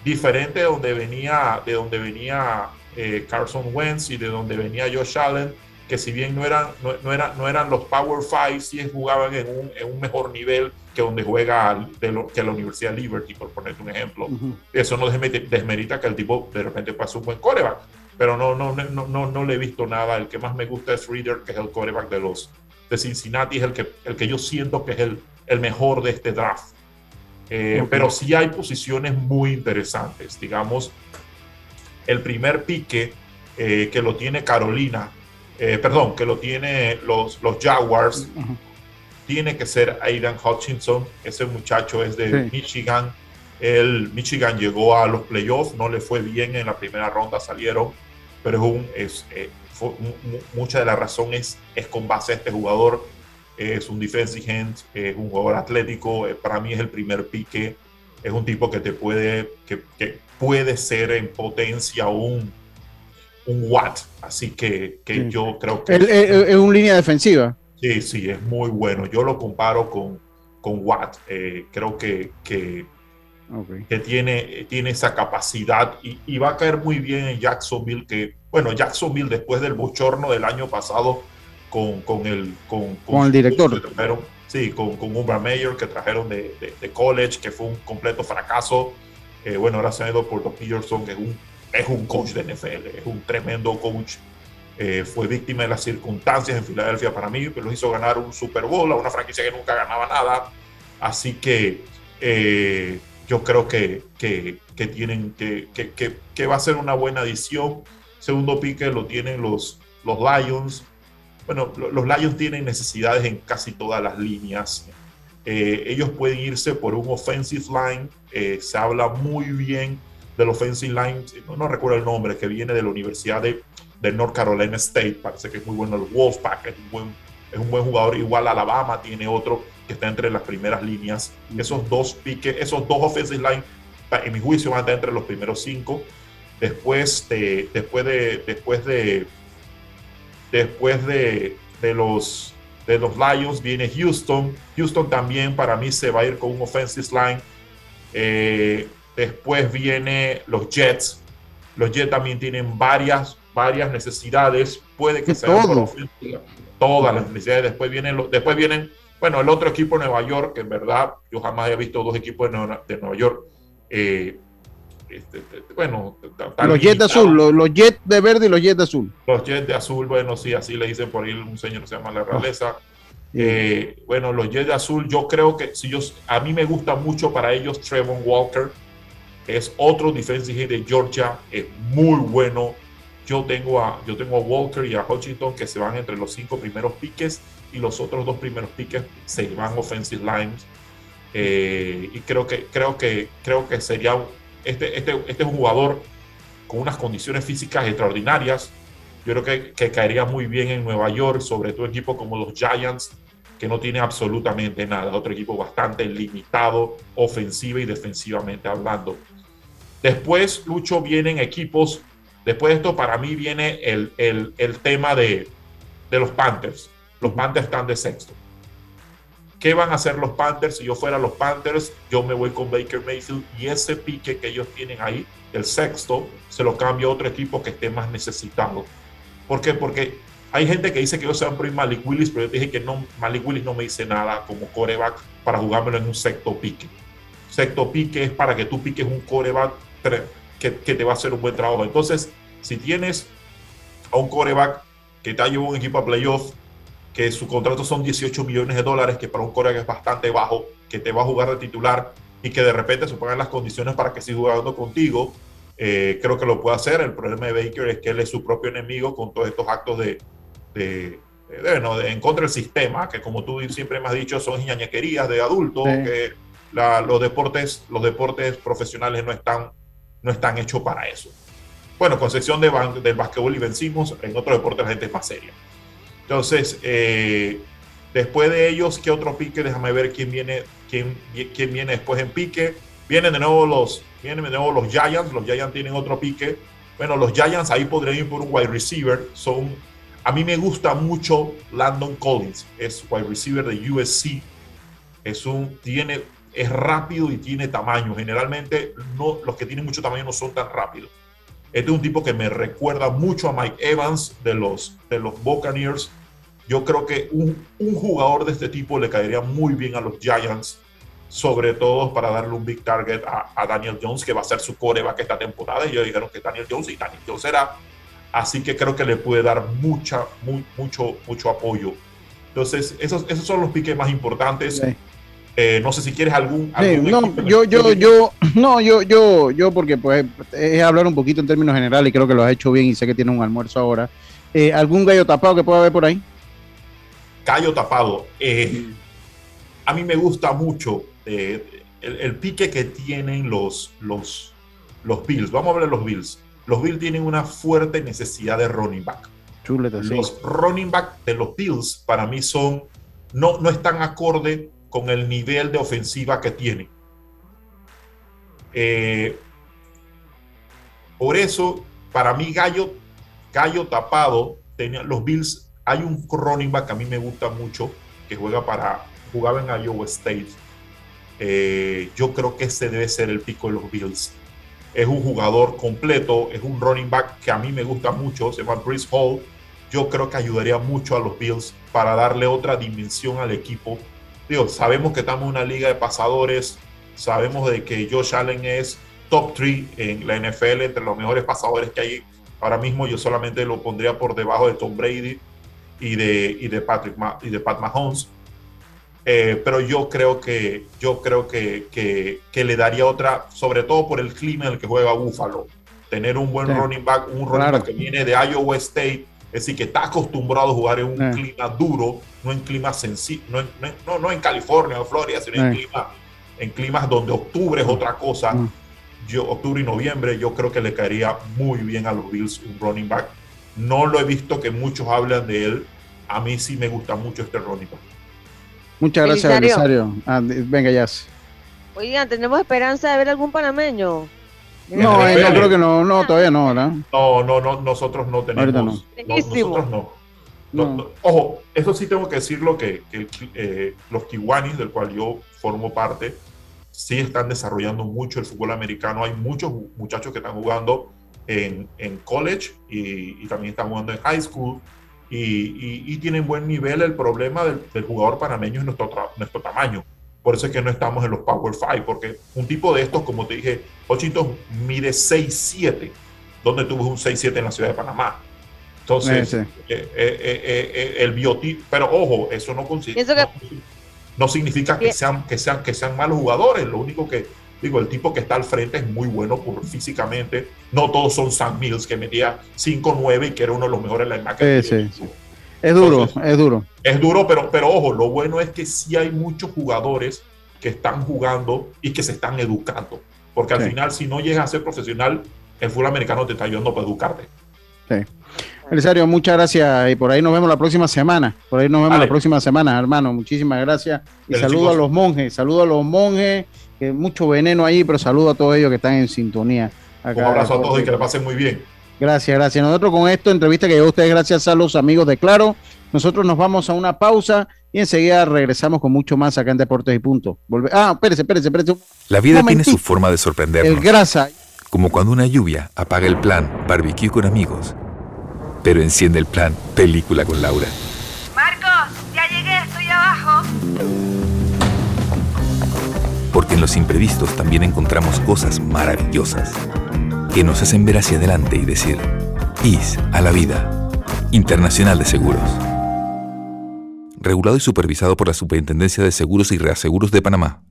diferente de donde venía, de donde venía eh, Carson Wentz y de donde venía Josh Allen, que si bien no eran, no, no, no eran los Power Five, sí jugaban en un, en un mejor nivel que donde juega de lo, que la Universidad Liberty, por ponerte un ejemplo. Uh -huh. Eso no desmerita que el tipo de repente pase un buen coreback, pero no, no, no, no, no le he visto nada. El que más me gusta es Reader, que es el coreback de los de Cincinnati, es el que, el que yo siento que es el, el mejor de este draft. Eh, okay. Pero sí hay posiciones muy interesantes. Digamos, el primer pique eh, que lo tiene Carolina, eh, perdón, que lo tiene los, los Jaguars, uh -huh. tiene que ser Aidan Hutchinson. Ese muchacho es de sí. Michigan. El Michigan llegó a los playoffs, no le fue bien en la primera ronda, salieron, pero es un, es, eh, mucha de la razón es, es con base a este jugador es un defensive end, es un jugador atlético, eh, para mí es el primer pique, es un tipo que te puede, que, que puede ser en potencia un, un Watt, así que, que sí. yo creo que... Es, una línea defensiva. Sí, sí, es muy bueno. Yo lo comparo con, con Watt. Eh, creo que, que, okay. que, tiene, tiene esa capacidad y, y, va a caer muy bien en Jacksonville, que, bueno, Jacksonville después del bochorno del año pasado con, con, el, con, con, con el director. Trajeron, sí, con, con Umar Mayer que trajeron de, de, de, college, que fue un completo fracaso. Eh, bueno, ahora se ha ido por Doc Peterson, que es un, es un coach de NFL, es un tremendo coach. Eh, fue víctima de las circunstancias en Filadelfia para mí, pero lo hizo ganar un Super Bowl a una franquicia que nunca ganaba nada. Así que eh, yo creo que, que, que tienen que, que, que, va a ser una buena adición. Segundo pique lo tienen los, los Lions bueno, los Lions tienen necesidades en casi todas las líneas. Eh, ellos pueden irse por un offensive line. Eh, se habla muy bien del offensive line, no, no, recuerdo el nombre, que viene de la Universidad de, de North Carolina State. Parece que es muy bueno el Wolfpack, es un buen, es un buen jugador. Igual Alabama tiene otro que está entre las primeras líneas. Esos dos piques, esos dos offensive line, en mi juicio, van a estar entre los primeros cinco. Después de, después de, después de Después de, de, los, de los Lions viene Houston. Houston también para mí se va a ir con un offensive line. Eh, después viene los Jets. Los Jets también tienen varias, varias necesidades. Puede que sea todo? todas las necesidades. Después vienen, los, después vienen, bueno, el otro equipo de Nueva York, que en verdad yo jamás he visto dos equipos de Nueva, de Nueva York. Eh, este, bueno, los Jets de azul, los, los, Jets de verde y los Jets de azul. Los Jets de azul, bueno, sí, así le dicen por ahí un señor que se llama La Realeza. Oh. Eh, bueno, los Jets de azul, yo creo que si yo, a mí me gusta mucho para ellos Trevon Walker, es otro defensive de Georgia, es muy bueno. Yo tengo, a, yo tengo a Walker y a Hutchinson que se van entre los cinco primeros piques y los otros dos primeros piques se van offensive lines. Eh, y creo que, creo, que, creo que sería este, este, este es un jugador con unas condiciones físicas extraordinarias. Yo creo que, que caería muy bien en Nueva York, sobre todo equipos como los Giants, que no tiene absolutamente nada. Otro equipo bastante limitado, ofensiva y defensivamente hablando. Después, Lucho, vienen equipos. Después de esto, para mí viene el, el, el tema de, de los Panthers. Los Panthers están de sexto. ¿Qué van a hacer los Panthers? Si yo fuera los Panthers, yo me voy con Baker Mayfield y ese pique que ellos tienen ahí, el sexto, se lo cambio a otro equipo que esté más necesitado. ¿Por qué? Porque hay gente que dice que yo sean por Malik Willis, pero yo dije que no, Malik Willis no me dice nada como coreback para jugármelo en un sexto pique. Sexto pique es para que tú piques un coreback que, que te va a hacer un buen trabajo. Entonces, si tienes a un coreback que te ha llevado un equipo a playoff, que su contrato son 18 millones de dólares, que para un coreback es bastante bajo, que te va a jugar de titular y que de repente se pongan las condiciones para que siga jugando contigo, eh, creo que lo puede hacer. El problema de Baker es que él es su propio enemigo con todos estos actos de, de, de, de, no, de en contra del sistema, que como tú siempre me has dicho, son ñañequerías de adultos, sí. que la, los, deportes, los deportes profesionales no están, no están hechos para eso. bueno, con de del básquetbol y vencimos, en otro deporte la gente es más seria. Entonces, eh, después de ellos, ¿qué otro pique? Déjame ver quién viene, quién, quién viene después en pique. Vienen de nuevo los, vienen de nuevo los Giants, los Giants tienen otro pique. Bueno, los Giants ahí podrían ir por un wide receiver, son a mí me gusta mucho Landon Collins, es wide receiver de USC. Es un, tiene, es rápido y tiene tamaño. Generalmente no, los que tienen mucho tamaño no son tan rápidos. Este es un tipo que me recuerda mucho a Mike Evans de los, de los Buccaneers. Yo creo que un, un jugador de este tipo le caería muy bien a los Giants, sobre todo para darle un big target a, a Daniel Jones, que va a ser su coreback esta temporada. Y yo dijeron que Daniel Jones y Daniel Jones era Así que creo que le puede dar mucha, muy, mucho, mucho apoyo. Entonces, esos, esos son los piques más importantes. Eh, no sé si quieres algún. no, yo, yo, yo, (clears throat) no, yo, yo, yo, porque pues es hablar un poquito en términos generales y creo que lo has hecho bien y sé que tiene un almuerzo ahora. Eh, ¿Algún gallo tapado que pueda haber por ahí? Gallo tapado. Eh, a mí me gusta mucho el, el, pique que tienen los, los, los Bills. Vamos a ver los Bills los Bills tienen una fuerte necesidad de running back. los running back de los Bills para mí son no, no están acorde con el nivel de ofensiva que tienen. Eh, por eso, para mí, Gallo, Gallo tapado, tenía, los Bills, hay un running back que a mí me gusta mucho, que juega para, jugaba en Iowa State. Eh, yo creo que ese debe ser el pico de los Bills es un jugador completo, es un running back que a mí me gusta mucho, se llama Chris Hall. Yo creo que ayudaría mucho a los Bills para darle otra dimensión al equipo. Digo, sabemos que estamos en una liga de pasadores, sabemos de que Josh Allen es top 3 en la NFL, entre los mejores pasadores que hay ahora mismo. Yo solamente lo pondría por debajo de Tom Brady y de, y de, Patrick, y de Pat Mahomes. Eh, pero yo creo que yo creo que, que, le daría otra, sobre todo por el clima en el que juega Buffalo. Tener un buen running back, un running back que viene de Iowa State, es decir, que está acostumbrado a jugar en un clima duro, no en clima sencillo, no, no, no, en California o Florida, sino en, clima, en climas donde octubre es otra cosa. Yo, octubre y noviembre, yo creo que le caería muy bien a los Bills un running back. No lo he visto que muchos hablan de él. A mí sí me gusta mucho este back. Muchas gracias, Belisario. Ah, venga, ya. Oigan, ¿tenemos esperanza de ver algún panameño? No, eh, no creo que no, no, todavía no, ¿verdad? No, no, no, nosotros no tenemos. No. nosotros no. Ojo, eso sí tengo que decirlo que, que eh, los Kiwanis, del cual yo formo parte, sí están desarrollando mucho el fútbol americano. Hay muchos muchachos que están jugando en, en college y, y, también están jugando en high school y, tienen buen nivel. El problema del, jugador panameño es nuestro, nuestro tamaño. Por eso es que no estamos en los Power Five, porque un tipo de estos, como te dije, Washington mide 6'7, donde tuvo un 6'7 en la ciudad de Panamá. Entonces, eh, eh, eh, el biotipo, pero ojo, eso no, no, significa que sean, que, sean, que sean malos jugadores. Lo único que, digo, el tipo que está al frente es muy bueno por, físicamente. No todos son Sam Mills, que metía 5-9 y que era uno de los mejores en la sí, sí. Es duro, es duro. Es duro, pero, pero ojo, lo bueno es que sí hay muchos jugadores que están jugando y que se están educando. Porque al final, si no llegas a ser profesional, el fútbol americano te está ayudando para educarte. Sí. Elisario, muchas gracias y por ahí nos vemos la próxima semana. Por ahí nos vemos la próxima semana, hermano. Muchísimas gracias. Y saludo a los monjes, saludo a los monjes que mucho veneno ahí, pero saludo a todos ellos que están en sintonía. Un abrazo a todos y que le pasen muy bien. Gracias, gracias. Nosotros con esto, entrevista que llegó a ustedes gracias a los amigos de Claro, nosotros nos vamos a una pausa y enseguida regresamos con mucho más acá en Deportes y Punto. Ah, espérese, espérese, espérese. La vida tiene su forma de sorprendernos. El grasa. Como cuando una lluvia apaga el plan barbecue con amigos, pero enciende el plan película con Laura. Porque en los imprevistos también encontramos cosas maravillosas que nos hacen ver hacia adelante y decir, IS a la vida, Internacional de Seguros. Regulado y supervisado por la Superintendencia de Seguros y Reaseguros de Panamá.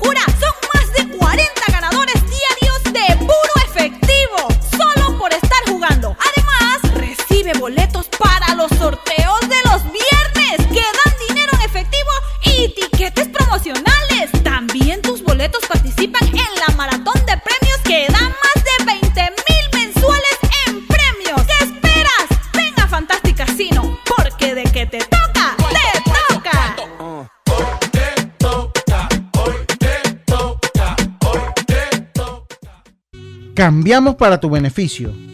jugando. Boletos para los sorteos de los viernes que dan dinero en efectivo y tiquetes promocionales. También tus boletos participan en la maratón de premios que dan más de 20 mil mensuales en premios. ¿Qué esperas? Ven a Fantastic Casino porque de que te toca, te toca. Cambiamos para tu beneficio.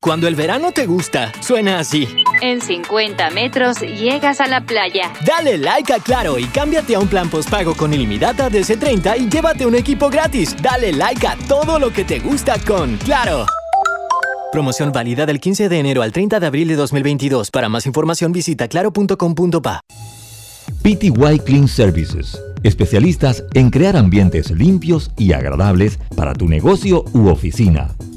Cuando el verano te gusta, suena así. En 50 metros llegas a la playa. Dale like a Claro y cámbiate a un plan postpago con ilimitada DC30 y llévate un equipo gratis. Dale like a todo lo que te gusta con Claro. Promoción válida del 15 de enero al 30 de abril de 2022. Para más información visita claro.com.pa. PTY Clean Services, especialistas en crear ambientes limpios y agradables para tu negocio u oficina.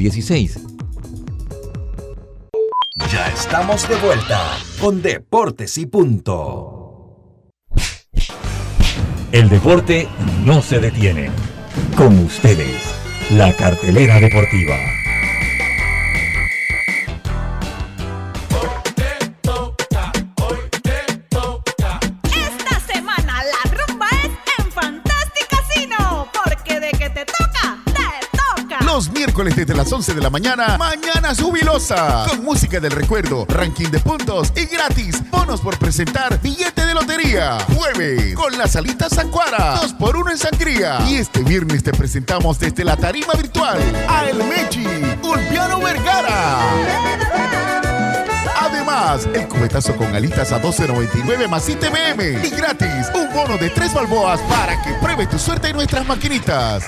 321-7756-6349-9416. Ya estamos de vuelta con Deportes y Punto. El deporte no se detiene. Con ustedes, la cartelera deportiva. Desde las 11 de la mañana, Mañana Jubilosa. Con música del recuerdo, ranking de puntos y gratis. Bonos por presentar billete de lotería. Jueves, con las alitas Sancuara. 2 por 1 en sangría. Y este viernes te presentamos desde la tarima virtual a El Mechi, Ulpiano Vergara. Además, el cubetazo con alitas a 12.99 más ITBM. Y gratis, un bono de 3 balboas para que pruebe tu suerte en nuestras maquinitas.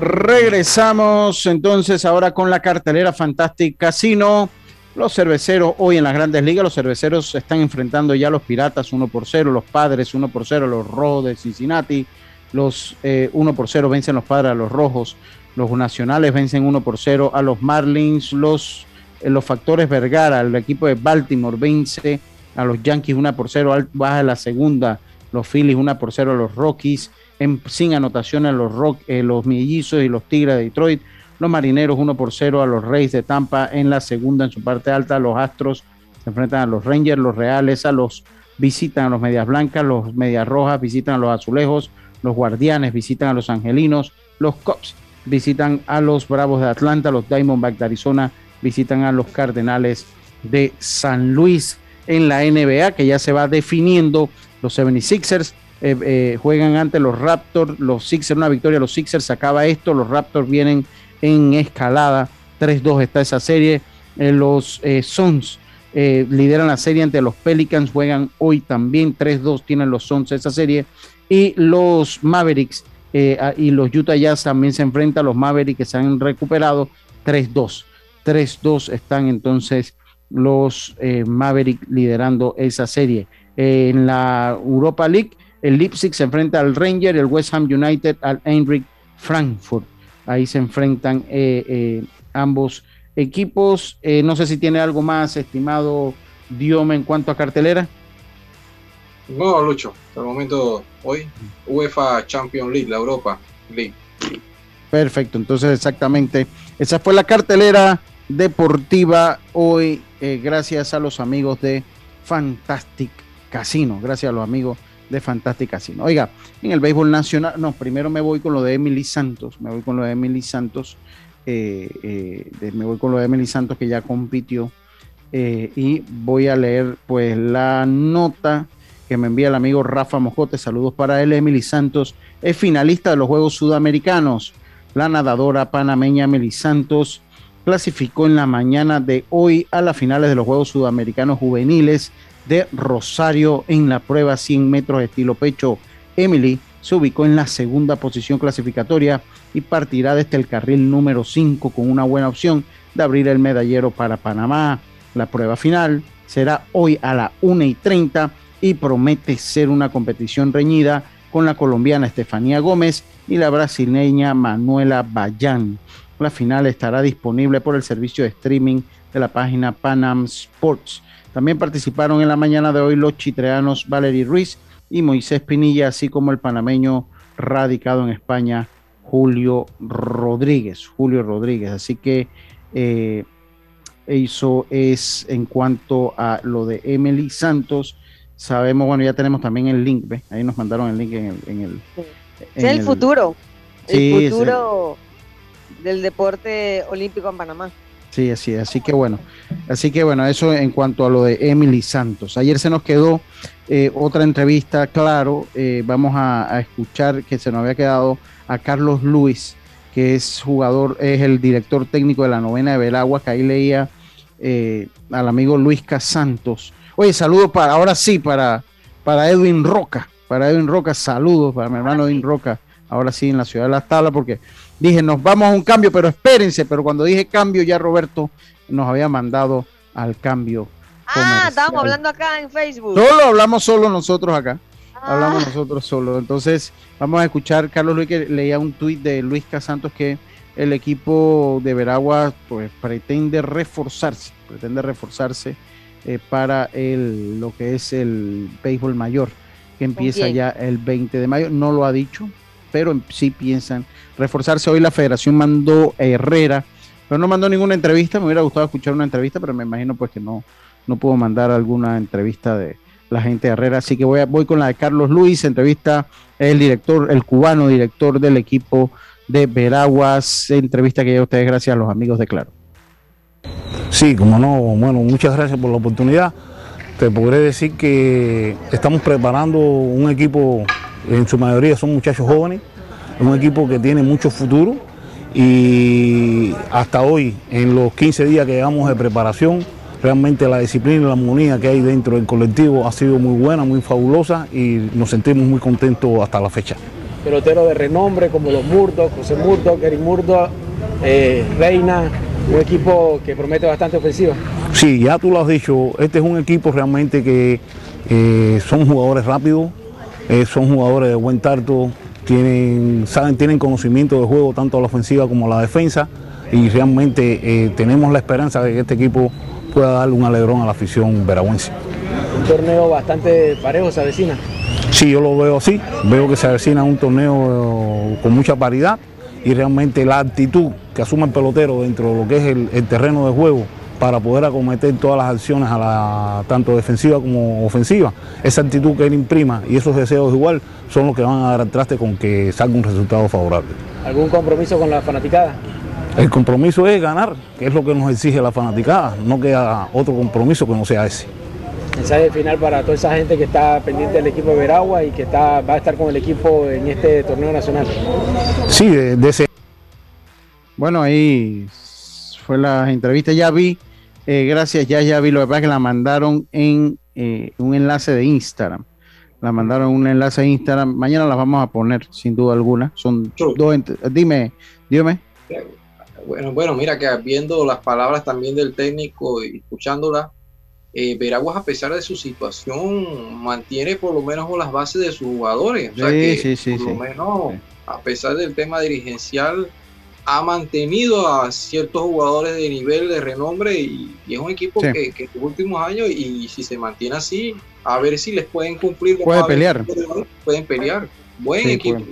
Regresamos entonces ahora con la cartelera Fantastic Casino. Los cerveceros hoy en las grandes ligas, los cerveceros están enfrentando ya a los Piratas 1 por 0, los Padres 1 por 0, los Rojos de Cincinnati, los eh, 1 por 0 vencen los Padres a los Rojos, los Nacionales vencen 1 por 0 a los Marlins, los, eh, los Factores Vergara, el equipo de Baltimore vence a los Yankees 1 por 0, al- baja la segunda, los Phillies 1 por 0 a los Rockies, en- sin anotaciones los, rock, eh, los Mellizos y los Tigres de Detroit, los Marineros 1 por 0 a los Reyes de Tampa en la segunda, en su parte alta, los Astros se enfrentan a los Rangers, los Reales a los visitan a los Medias Blancas, los Medias Rojas visitan a los Azulejos, los Guardianes visitan a los Angelinos, los Cubs visitan a los Bravos de Atlanta, los Diamondbacks de Arizona visitan a los Cardenales de San Luis en la NBA, que ya se va definiendo. Los 76ers eh, eh, juegan ante los Raptors, los Sixers, una victoria, los Sixers se acaba esto, los Raptors vienen en escalada, 3-2 está esa serie, Eh, los Suns lideran la serie ante los Pelicans, juegan hoy también, 3-2 tienen los Suns esa serie, y los Mavericks y los Utah Jazz también se enfrentan, los Mavericks que se han recuperado, 3-2, 3-2 están entonces los Mavericks liderando esa serie. En la Europa League, el Leipzig se enfrenta al Ranger, el West Ham United al Eintracht Frankfurt. Ahí se enfrentan eh, eh, ambos equipos. Eh, no sé si tiene algo más, estimado Diome, en cuanto a cartelera. No, Lucho, hasta el momento hoy, UEFA Champions League, la Europa League. Perfecto, entonces exactamente. Esa fue la cartelera deportiva hoy, eh, gracias a los amigos de Fantastic Casino. Gracias a los amigos de Fantastic Casino. Oiga, en el béisbol nacional, no, primero me voy con lo de Emily Santos. Me voy con lo de Emily Santos. eh, eh, me voy con lo de Emily Santos que ya compitió. eh, y voy a leer pues la nota que me envía el amigo Rafa Mojote. Saludos para él. Emily Santos es finalista de los Juegos Sudamericanos. La nadadora panameña Emily Santos clasificó en la mañana de hoy a las finales de los Juegos Sudamericanos Juveniles de Rosario en la prueba 100 metros estilo pecho. Emily se ubicó en la segunda posición clasificatoria y partirá desde el carril número 5 con una buena opción de abrir el medallero para Panamá. La prueba final será hoy a las 1 y 30 y promete ser una competición reñida con la colombiana Estefanía Gómez y la brasileña Manuela Bayán. La final estará disponible por el servicio de streaming de la página Panam Sports. También participaron en la mañana de hoy los chitreanos Valery Ruiz y Moisés Pinilla, así como el panameño radicado en España, Julio Rodríguez. Julio Rodríguez. Así que eh, eso es en cuanto a lo de Emily Santos. Sabemos, bueno, ya tenemos también el link, ¿ves? Ahí nos mandaron el link en el... En el es el, futuro. el futuro del deporte olímpico en Panamá. Sí, así, así que bueno, así que bueno, eso en cuanto a lo de Emily Santos. Ayer se nos quedó eh, otra entrevista, claro, eh, vamos a, escuchar que se nos había quedado a Carlos Luis, que es jugador, es el director técnico de la novena de Belagua, que ahí leía eh, al amigo Luis Casantos. Oye, saludos para, ahora sí, para, para Edwin Roca, para Edwin Roca, saludos para mi hermano Edwin Roca, ahora sí en la ciudad de Las Tablas, porque dije, nos vamos a un cambio, pero espérense, pero cuando dije cambio ya Roberto nos había mandado al cambio. Ah, estábamos hablando acá en Facebook. Solo hablamos solo nosotros acá. Ah. Hablamos nosotros solo. Entonces, vamos a escuchar Carlos Luis que leía un tuit de Luis Casantos que el equipo de Veragua pues pretende reforzarse, pretende reforzarse eh, para el, lo que es el béisbol mayor, que empieza ya el 20 de mayo. No lo ha dicho, pero sí piensan reforzarse. Hoy la federación mandó a Herrera, pero no mandó ninguna entrevista. Me hubiera gustado escuchar una entrevista, pero me imagino pues que no, no puedo mandar alguna entrevista de la gente de Herrera. Así que voy, voy con la de Carlos Luis, entrevista el director, el cubano director del equipo de Veraguas, entrevista que ya ustedes gracias a los amigos de Claro. Sí, como no, bueno, muchas gracias por la oportunidad. Te podré decir que estamos preparando un equipo, en su mayoría son muchachos jóvenes, un equipo que tiene mucho futuro y hasta hoy, en los 15 días que llevamos de preparación, realmente la disciplina y la armonía que hay dentro del colectivo ha sido muy buena, muy fabulosa y nos sentimos muy contentos hasta la fecha. Peloteros de renombre como los Murdoch, José Murdoch, Gary Murdoch, eh, Reina, un equipo que promete bastante ofensiva. Sí, ya tú lo has dicho, este es un equipo realmente que eh, son jugadores rápidos, eh, son jugadores de buen tarto, tienen, saben, tienen conocimiento de juego tanto a la ofensiva como a la defensa y realmente eh, tenemos la esperanza de que este equipo pueda darle un alegrón a la afición veragüense. Un torneo bastante parejo se avecina. Sí, yo lo veo así, veo que se avecina un torneo con mucha paridad y realmente la actitud que asume el pelotero dentro de lo que es el terreno de juego para poder acometer todas las acciones, a la, tanto defensiva como ofensiva. Esa actitud que él imprima y esos deseos igual son los que van a dar al traste con que salga un resultado favorable. ¿Algún compromiso con la fanaticada? El compromiso es ganar, que es lo que nos exige la fanaticada, no queda otro compromiso que no sea ese. Mensaje final para toda esa gente que está pendiente del equipo de Veragua y que está, va a estar con el equipo en este torneo nacional. Sí, de, ese. Bueno, ahí fue la entrevista. Ya vi eh, gracias, ya, ya vi lo que pasa que la mandaron en eh, un enlace de Instagram. La mandaron en un enlace de Instagram. Mañana las vamos a poner, sin duda alguna. Son dos. Dime, dime. Bueno, bueno, mira que viendo las palabras también del técnico y escuchándolas, eh, Veraguas, a pesar de su situación, mantiene por lo menos las bases de sus jugadores. sí, sí, sí, por lo menos, a pesar del tema dirigencial, ha mantenido a ciertos jugadores de nivel, de renombre, y, es un equipo que, en los últimos años, y si se mantiene así, a ver si les pueden cumplir. Puede pelear. Pueden pelear. Buen equipo.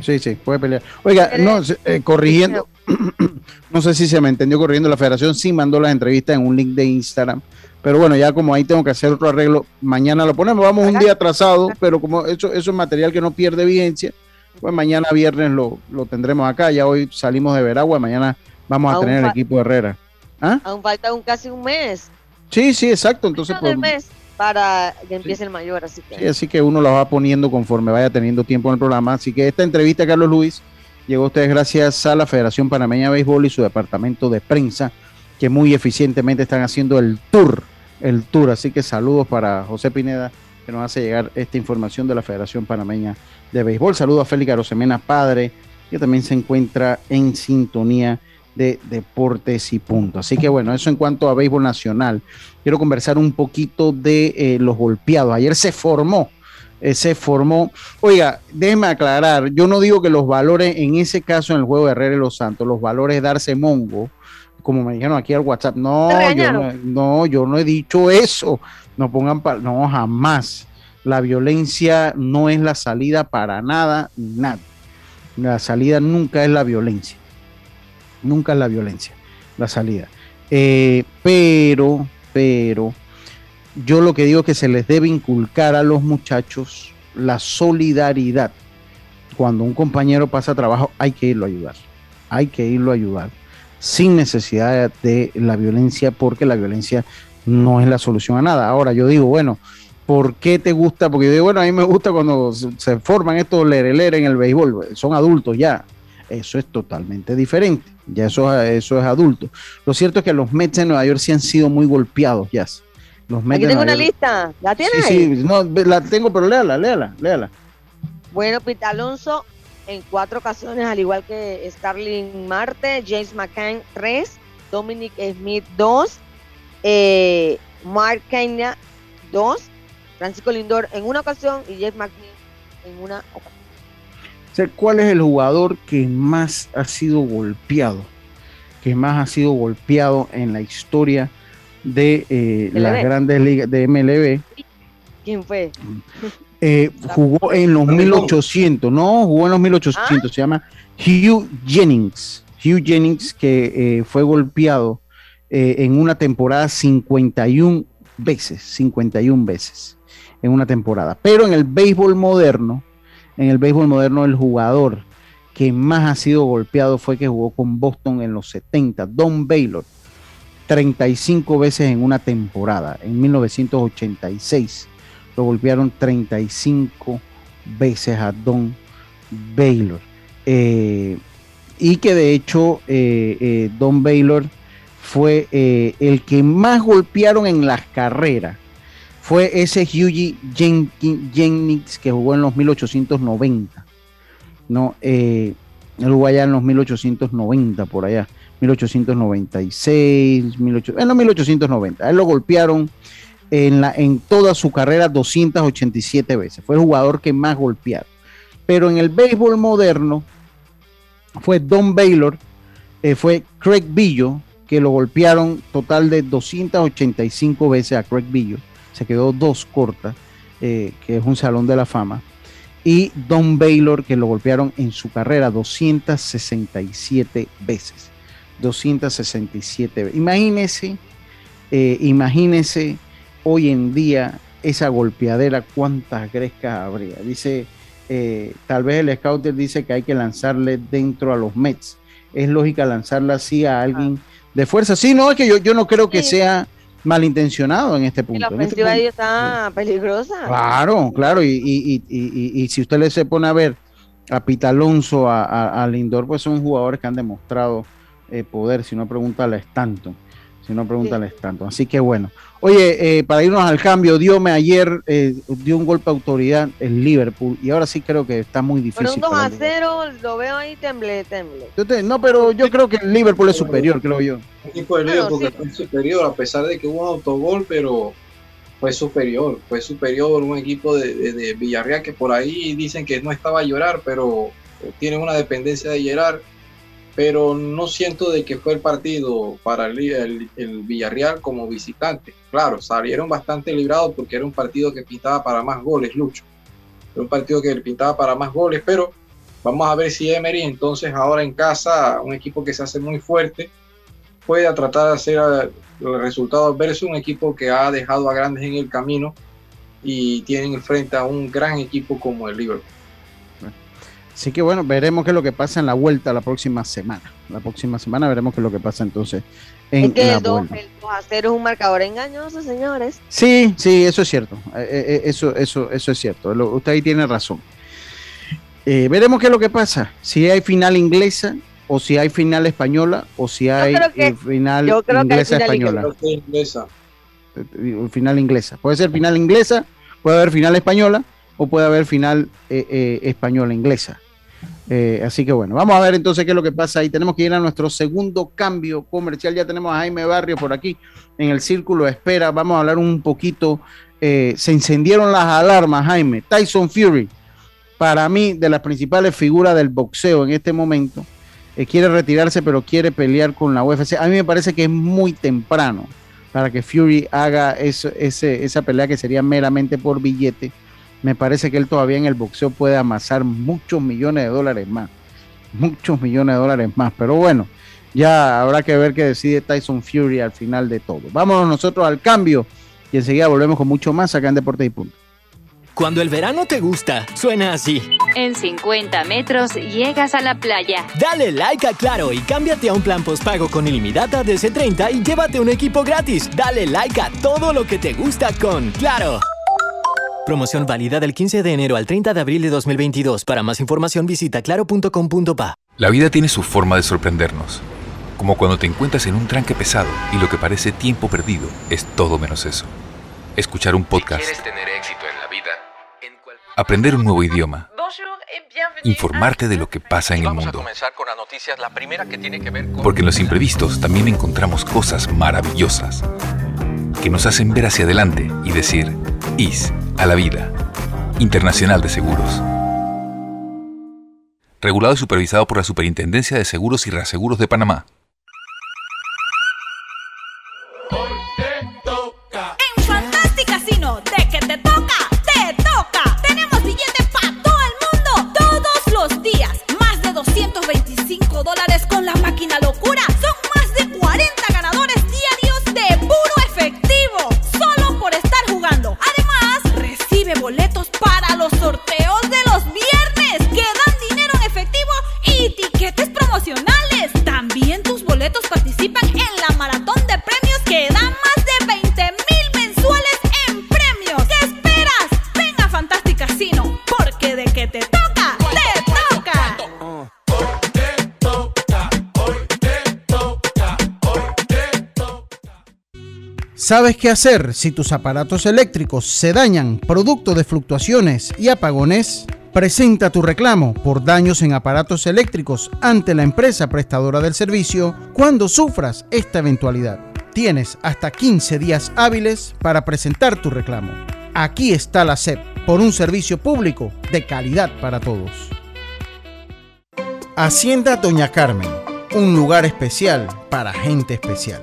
Sí, sí, puede pelear. Oiga, no, eh, corrigiendo, (clears throat) no sé si se me entendió corrigiendo, la federación sí mandó las entrevistas en un link de Instagram, pero bueno, ya como ahí tengo que hacer otro arreglo, mañana lo ponemos, vamos un día atrasado, pero como eso, eso es material que no pierde vigencia, pues mañana viernes lo, tendremos acá. Ya hoy salimos de Veragua, mañana vamos a tener el equipo de Herrera. ¿Ah? Aún falta un, casi un mes. Sí, sí, exacto. Entonces, pues, mes para que empiece el mayor. Así que. Sí, así que uno lo va poniendo conforme vaya teniendo tiempo en el programa. Así que esta entrevista, Carlos Luis, llegó a ustedes gracias a la Federación Panameña de Béisbol y su departamento de prensa, que muy eficientemente están haciendo el tour. El tour. Así que saludos para José Pineda que nos hace llegar esta información de la Federación Panameña de Béisbol. Saludo a Félix Arosemena, padre, que también se encuentra en sintonía de deportes y punto. Así que bueno, eso en cuanto a béisbol nacional. Quiero conversar un poquito de eh, los golpeados. Ayer se formó, eh, se formó. Oiga, déjeme aclarar, yo no digo que los valores, en ese caso en el juego de Herrera y Los Santos, los valores darse mongo, como me dijeron aquí al WhatsApp, no, yo no, no, yo no he dicho eso. No pongan, no, jamás. La violencia no es la salida para nada, nada. La salida nunca es la violencia nunca es la violencia, la salida. Eh, pero, pero, yo lo que digo es que se les debe inculcar a los muchachos la solidaridad. Cuando un compañero pasa trabajo, hay que irlo a ayudar. Hay que irlo a ayudar. Sin necesidad de la violencia, porque la violencia no es la solución a nada. Ahora yo digo, bueno, ¿por qué te gusta? Porque yo digo, bueno, a mí me gusta cuando se, forman estos lereleres en el béisbol. Son adultos ya. Eso es totalmente diferente. Ya eso, eso es adulto. Lo cierto es que los Mets de Nueva York sí han sido muy golpeados, ya. Los Mets Aquí tengo una lista. ¿La tienes? Sí, sí, no, la tengo, pero léala, léala, léala. Bueno, Pete Alonso en cuatro ocasiones, al igual que Starling Marte, James McCann, tres, Dominic Smith, dos, eh, Mark Kenya, dos, Francisco Lindor en una ocasión y Jeff McNeil en una ocasión. ¿Cuál es el jugador que más ha sido golpeado? Que más ha sido golpeado en la historia de eh, las grandes ligas de MLB. ¿Quién fue? Eh, jugó en los 1800, no, jugó en los 1800, ¿Ah? se llama Hugh Jennings. Hugh Jennings que eh, fue golpeado en una temporada 51 veces, 51 veces en una temporada. Pero en el béisbol moderno, en el béisbol moderno el jugador que más ha sido golpeado fue que jugó con Boston en los 70, Don Baylor, 35 veces en una temporada, en 1986. Lo golpearon 35 veces a Don Baylor. Eh, y que de hecho eh, eh, Don Baylor fue el que más golpearon en las carreras fue ese Hughie Jennings que jugó en los 1890. No, eh, él jugó allá en los 1890, por allá, 1896, en los 1890. Él lo golpearon en, la, en toda su carrera 287 veces. Fue el jugador que más golpearon. Pero en el béisbol moderno fue Don Baylor, eh, fue Craig Billo, que lo golpearon total de 285 veces a Craig Billo se quedó dos cortas, eh, que es un salón de la fama. Y Don Baylor, que lo golpearon en su carrera 267 veces. 267 veces. Imagínese, eh, imagínese hoy en día esa golpeadera, cuántas grescas habría. Dice, eh, tal vez el scouter dice que hay que lanzarle dentro a los Mets. Es lógica lanzarla así a alguien de fuerza. Sí, no, es que yo, yo no creo que sea malintencionado en este punto. la este ofensiva ahí está peligrosa. Claro, claro, y, si usted le se pone a ver a Pita Alonso, a, Lindor, pues son jugadores que han demostrado eh, poder, si no pregúntale a Stanton, si no pregúntale a Stanton. Así que bueno. Oye, eh, para irnos al cambio, Diome ayer eh, dio un golpe a autoridad el Liverpool y ahora sí creo que está muy difícil. Pero un 2 a 0, lo veo ahí temble, temble. No, pero yo creo que el Liverpool es superior, creo yo. El equipo de Liverpool es superior, a pesar de que hubo un autogol, pero fue superior, fue superior un equipo de, de, Villarreal que por ahí dicen que no estaba a llorar, pero tiene una dependencia de Gerard pero no siento de que fue el partido para el, Villarreal como visitante. Claro, salieron bastante librados porque era un partido que pintaba para más goles, Lucho. Era un partido que pintaba para más goles, pero vamos a ver si Emery entonces ahora en casa, un equipo que se hace muy fuerte, puede tratar de hacer los resultados versus un equipo que ha dejado a grandes en el camino y tienen frente a un gran equipo como el Liverpool. Así que bueno, veremos qué es lo que pasa en la vuelta la próxima semana. La próxima semana veremos qué es lo que pasa entonces en, es que el 2 a 0 es un marcador engañoso, señores. Sí, sí, eso es cierto. Eh, eh, eh, eso, eso, eso es cierto. usted ahí tiene razón. veremos qué es lo que pasa. Si hay final inglesa o si hay final española o si hay final inglesa española. Final inglesa. Puede ser final inglesa Puede haber final española o puede haber final eh, eh, española inglesa. Eh, así que bueno, vamos a ver entonces qué es lo que pasa ahí. Tenemos que ir a nuestro segundo cambio comercial. Ya tenemos a Jaime Barrio por aquí en el círculo de espera. Vamos a hablar un poquito. se encendieron las alarmas, Jaime. Tyson Fury, para mí, de las principales figuras del boxeo en este momento, quiere retirarse, pero quiere pelear con la UFC. A mí me parece que es muy temprano para que Fury haga esa pelea que sería meramente por billete. Me parece que él todavía en el boxeo puede amasar muchos millones de dólares más. Muchos millones de dólares más. Pero bueno, ya habrá que ver qué decide Tyson Fury al final de todo. Vámonos nosotros al cambio y enseguida volvemos con mucho más acá en Deportes y Punto. Cuando el verano te gusta, suena así. En 50 metros llegas a la playa. Dale like a Claro y cámbiate a un plan postpago con ilimitada de C30 y llévate un equipo gratis. Dale like a todo lo que te gusta con Claro. Promoción válida del 15 de enero al 30 de abril de 2022. Para más información visita claro.com.pa. La vida tiene su forma de sorprendernos. Como cuando te encuentras en un tranque pesado y lo que parece tiempo perdido es todo menos eso. Escuchar un podcast. tener éxito en la vida, aprender un nuevo idioma. Informarte de lo que pasa en el mundo. Porque en los imprevistos también encontramos cosas maravillosas que nos hacen ver hacia adelante y decir, IS a la vida. Internacional de Seguros. Regulado y supervisado por la Superintendencia de Seguros y Reaseguros de Panamá. boletos para los sorteos de los viernes que dan dinero en efectivo y tiquetes promocionales. También tus boletos participan en la maratón ¿Sabes qué hacer si tus aparatos eléctricos se dañan producto de fluctuaciones y apagones? Presenta tu reclamo por daños en aparatos eléctricos ante la empresa prestadora del servicio cuando sufras esta eventualidad. Tienes hasta 15 días hábiles para presentar tu reclamo. Aquí está la SEP por un servicio público de calidad para todos. Hacienda Doña Carmen, un lugar especial para gente especial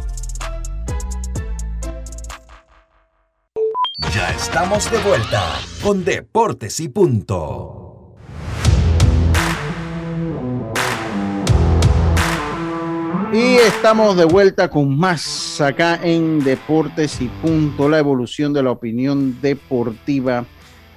Ya estamos de vuelta con Deportes y Punto. Y estamos de vuelta con más acá en Deportes y Punto, la evolución de la opinión deportiva.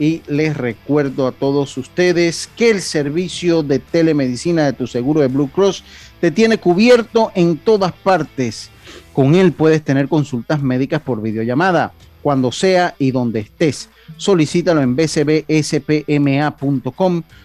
Y les recuerdo a todos ustedes que el servicio de telemedicina de tu seguro de Blue Cross te tiene cubierto en todas partes. Con él puedes tener consultas médicas por videollamada cuando sea y donde estés. Solicítalo en bcbspma.com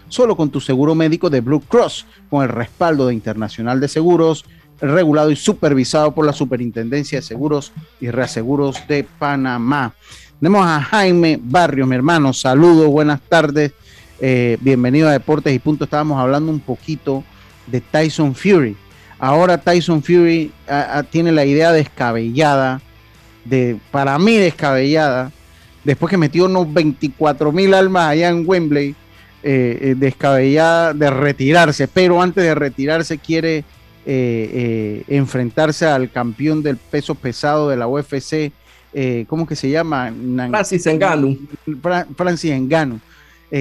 solo con tu seguro médico de Blue Cross, con el respaldo de Internacional de Seguros, regulado y supervisado por la Superintendencia de Seguros y Reaseguros de Panamá. Tenemos a Jaime Barrio, mi hermano. Saludos, buenas tardes. Eh, bienvenido a Deportes y Punto. Estábamos hablando un poquito de Tyson Fury. Ahora Tyson Fury tiene la idea descabellada de, para mí descabellada, después que metió unos 24 mil almas allá en Wembley, eh, eh, descabellada de retirarse, pero antes de retirarse quiere eh, enfrentarse al campeón del peso pesado de la UFC, ¿cómo que se llama? Francis Ngannou. Francis Ngannou.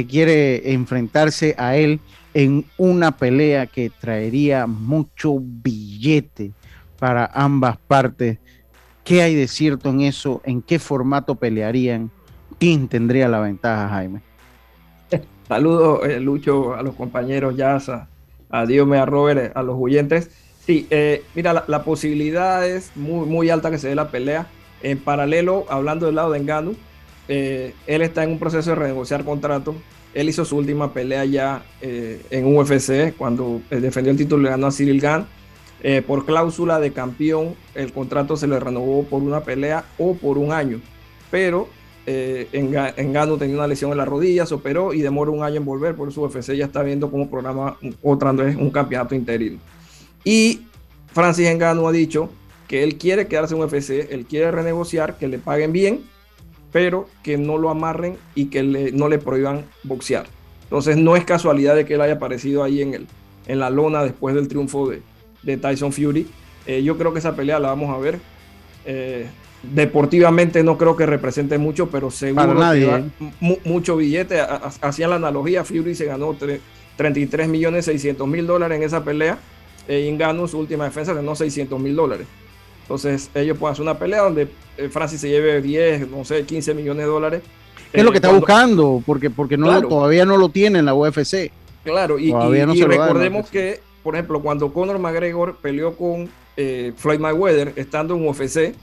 quiere enfrentarse a él en una pelea que traería mucho billete para ambas partes. ¿Qué hay de cierto en eso? ¿En qué formato pelearían? ¿quién tendría la ventaja, Jaime? Saludos, eh, Lucho, a los compañeros Yasa, a Dios, a Robert, a los oyentes. Sí, eh, mira, la, posibilidad es muy, muy alta que se dé la pelea. En paralelo, hablando del lado de Engano, eh, él está en un proceso de renegociar contrato. Él hizo su última pelea ya en UFC cuando defendió el título y ganó a Cyril Gann. Eh, por cláusula de campeón, el contrato se le renovó por una pelea o por un año. Pero eh, Engano tenía una lesión en la rodilla, se operó y demora un año en volver. Por eso UFC ya está viendo cómo programa otra vez un campeonato interino. Y Francis Engano ha dicho que él quiere quedarse en UFC, él quiere renegociar, que le paguen bien, pero que no lo amarren y que no le prohíban boxear. Entonces no es casualidad de que él haya aparecido ahí en, el, en la lona después del triunfo de, de Tyson Fury. Eh, yo creo que esa pelea la vamos a ver. Eh, deportivamente no creo que represente mucho, pero seguro nadie, que va ¿eh? mu mucho billete. Hacían la analogía, Fury se ganó 33 millones 600 mil dólares en esa pelea. E Ingano, su última defensa, ganó 600 mil dólares. Entonces ellos pueden hacer una pelea donde Francis se lleve 10, no sé, 15 millones de dólares. ¿Qué es lo que está cuando- buscando? Porque, porque no, Claro. todavía no lo tiene en la UFC. Claro, y, y- no y recordemos que, por ejemplo, cuando Conor McGregor peleó con eh, Floyd Mayweather estando en UFC,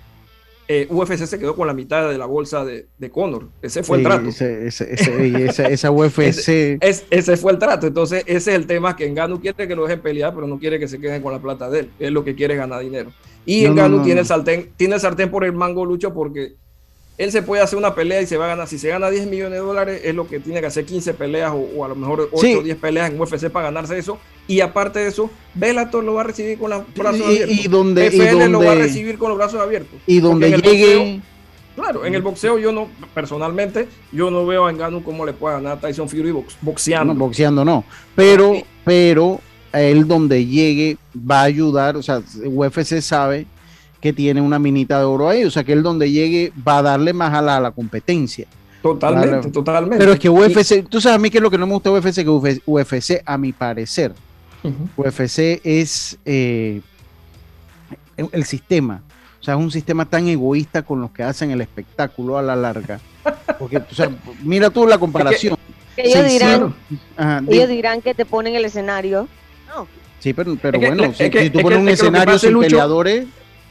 eh, UFC se quedó con la mitad de la bolsa de, de Conor. Ese fue Sí, el trato. ese- ese- ese- esa, (laughs) esa UFC. Es- ese fue el trato. Entonces, ese es el tema que Engano quiere que lo dejen pelear, pero no quiere que se queden con la plata de él. Él lo que quiere es ganar dinero. Y No, no, Engano no, tiene. El sartén, tiene el sartén por el mango lucho porque él se puede hacer una pelea y se va a ganar. Si se gana 10 millones de dólares, es lo que tiene que hacer 15 peleas o, o a lo mejor 8 Sí. o 10 peleas en UFC para ganarse eso. Y aparte de eso, Bellator lo va a recibir con los brazos Y- abiertos. y donde- y FL lo va a donde- recibir con los brazos abiertos. Y donde llegue. Claro, en el boxeo yo no, personalmente, yo no veo a Engano cómo le puede ganar a Tyson Fury box- boxeando. No, boxeando no. Pero, pero él donde llegue va a ayudar. O sea, UFC sabe que tiene una minita de oro ahí. O sea, que él donde llegue va a darle más a la, a la competencia. Totalmente, totalmente. Pero es que UFC, tú sabes a mí que es lo que no me gusta UFC, que UFC, UFC, a mi parecer, UFC es eh, el, el sistema. O sea, es un sistema tan egoísta con los que hacen el espectáculo a la larga. Porque, o sea, mira tú la comparación. Que ellos dirán, Ajá, ellos dirán que te ponen el escenario. No, sí, pero, pero Es que- bueno, es si, que- si tú es pones un escenario sin Lucho, peleadores,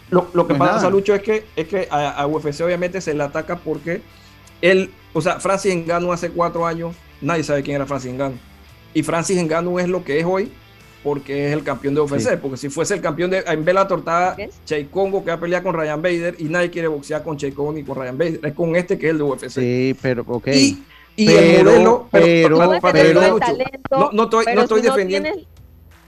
Lo, lo que Pues pasa. Lucho, es que, es que a, a UFC obviamente se le ataca porque él, o sea, Francis Ngannou hace cuatro años, nadie sabe quién era Francis Ngannou. Y Francis Ngannou es lo que es hoy porque es el campeón de UFC. Sí. Porque si fuese el campeón de en Bellator está Che Congo que va a pelear con Ryan Bader y nadie quiere boxear con Che Congo ni con Ryan Bader. Es con este que es el de UFC. sí, pero ok. Y, y pero, el modelo, pero, pero, pero- Lucho, talento, no, no estoy, pero no estoy si defendiendo. tienes-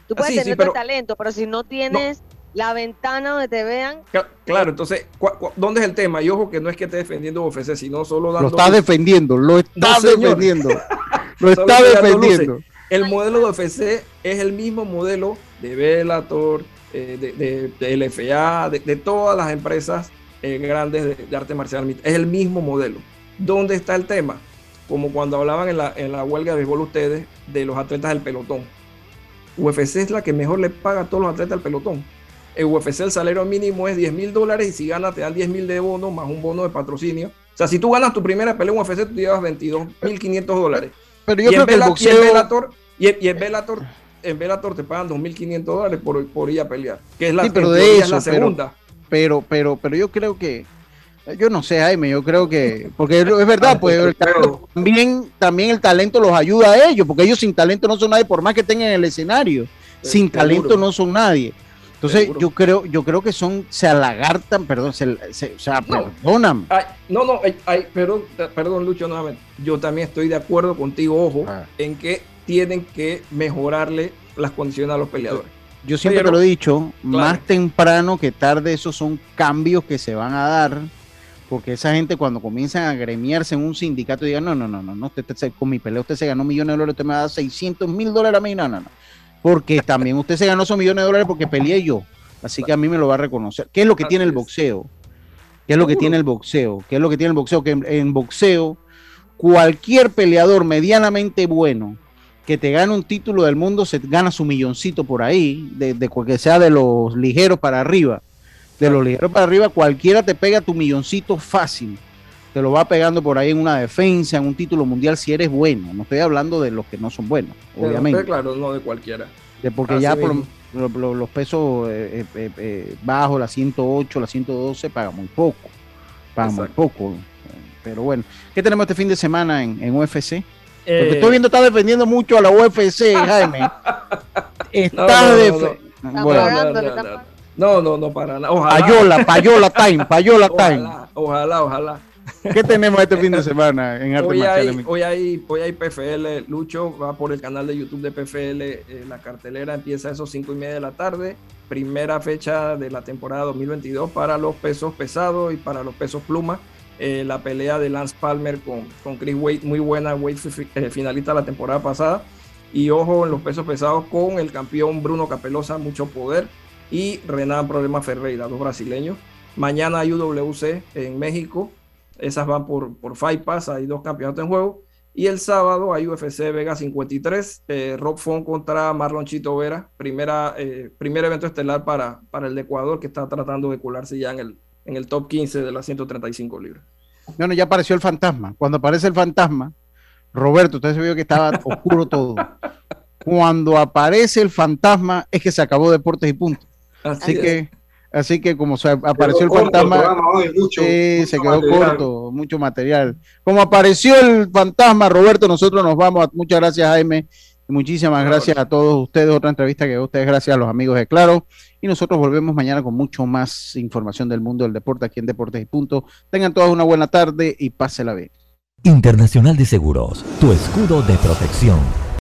tú puedes Ah, sí, sí, tener pero- tu talento, pero si no tienes la ventana donde te vean, Cla- Claro, entonces, ¿cu- cu- ¿dónde es el tema? Y ojo que no es que esté defendiendo UFC, sino solo dando. lo está defendiendo, lo está No, defendiendo. (laughs) Lo está defendiendo. El modelo de UFC es el mismo modelo de Bellator, eh, de, de- de LFA, de, de todas las empresas eh, grandes de, de arte marcial. Es el mismo modelo. ¿Dónde está el tema? Como cuando hablaban en la, en la huelga de béisbol ustedes de los atletas del pelotón. UFC es la que mejor le paga a todos los atletas del pelotón. En UFC el salario mínimo es 10 mil dólares y si ganas te dan 10 mil de bono más un bono de patrocinio. O sea, si tú ganas tu primera pelea en UFC, tú te llevas 22 mil 500 dólares. Pero yo Y en creo que el y en. Bellator, y en, y en Bellator, en Bellator te pagan 2.500 dólares por, por ir a pelear. Que es la, Sí, pero de es la segunda. pero, pero, pero yo creo que, yo no sé, Jaime, yo creo que, porque es verdad, pues el talento- también, también el talento los ayuda a ellos, porque ellos sin talento no son nadie, por más que tengan el escenario, sin seguro. talento no son nadie. Entonces, Seguro. yo creo, yo creo que son, se alagartan, perdón, se, se- sea, No. Ay, no, no, ay, ay, perdón, perdón, Lucho, nuevamente. Yo también estoy de acuerdo contigo, ojo, Ah. en que tienen que mejorarle las condiciones a los peleadores. Yo siempre Pero- te lo he dicho, claro. más temprano que tarde, esos son cambios que se van a dar, porque esa gente cuando comienzan a gremiarse en un sindicato digan, no, no, no, no, no usted, usted- con mi pelea usted se ganó millones de dólares, usted me da 600 mil dólares a mí, no, no, no. Porque también usted se ganó esos millones de dólares porque peleé yo, así que a mí me lo va a reconocer. ¿Qué es lo que tiene el boxeo? ¿Qué es lo que tiene el boxeo? ¿Qué es lo que tiene el boxeo? Que en, en boxeo, cualquier peleador medianamente bueno que te gane un título del mundo se gana su milloncito por ahí, de, de que sea de los ligeros para arriba. De los ligeros para arriba, cualquiera te pega tu milloncito fácil. Te lo va pegando por ahí en una defensa, en un título mundial, si eres bueno. No estoy hablando de los que no son buenos, obviamente. claro, no de cualquiera. De porque Así ya por mismo. lo- lo- los pesos eh, eh, eh, bajos, la 108, la 112, paga muy poco. Paga muy poco. Pero bueno, ¿qué tenemos este fin de semana en, en UFC? Porque estoy viendo, está defendiendo mucho a la UFC, Jaime. Está (laughs) No, no, no, defe- no. Bueno, no, no, no, no. No, no, no, para nada. Ojalá. Payola, payola time, payola time. Ojalá, ojalá, ojalá. ¿Qué tenemos este fin de semana en arte Hoy marcial? hay, hoy, hay, hoy hay PFL, Lucho va por el canal de YouTube de PFL, eh, la cartelera empieza a esos 5 y media de la tarde, primera fecha de la temporada 2022 para los pesos pesados y para los pesos pluma, Eh, la pelea de Lance Palmer con, con Chris Wade, muy buena, Wade eh, finalista la temporada pasada, y ojo en los pesos pesados con el campeón Bruno Capelosa, mucho poder, y Renan Problema Ferreira, dos brasileños. Mañana hay UWC en México, esas van por, por Fight Pass, hay dos campeonatos en juego. Y el sábado hay UFC Vega 53, eh, Rob Font contra Marlon Chito Vera, primera, eh, primer evento estelar para, para el de Ecuador que está tratando de colarse ya en el, en el top 15 de las 135 libras. Bueno, ya apareció el fantasma. Cuando aparece el fantasma, Roberto, usted se vio que estaba oscuro todo. (laughs) Cuando aparece el fantasma, es que se acabó Deportes y Punto. Así que, así que como se apareció el corto el fantasma, programa hoy, mucho- sí, mucho se quedó material. corto, mucho material. Como apareció el fantasma, Roberto, nosotros nos vamos. Muchas gracias, Jaime. Y muchísimas gracias a todos ustedes. Otra entrevista que a ustedes, gracias a los amigos de Claro. Y nosotros volvemos mañana con mucho más información del mundo del deporte aquí en Deportes y Punto. Tengan todas una buena tarde y pásela bien. Internacional de Seguros, tu escudo de protección.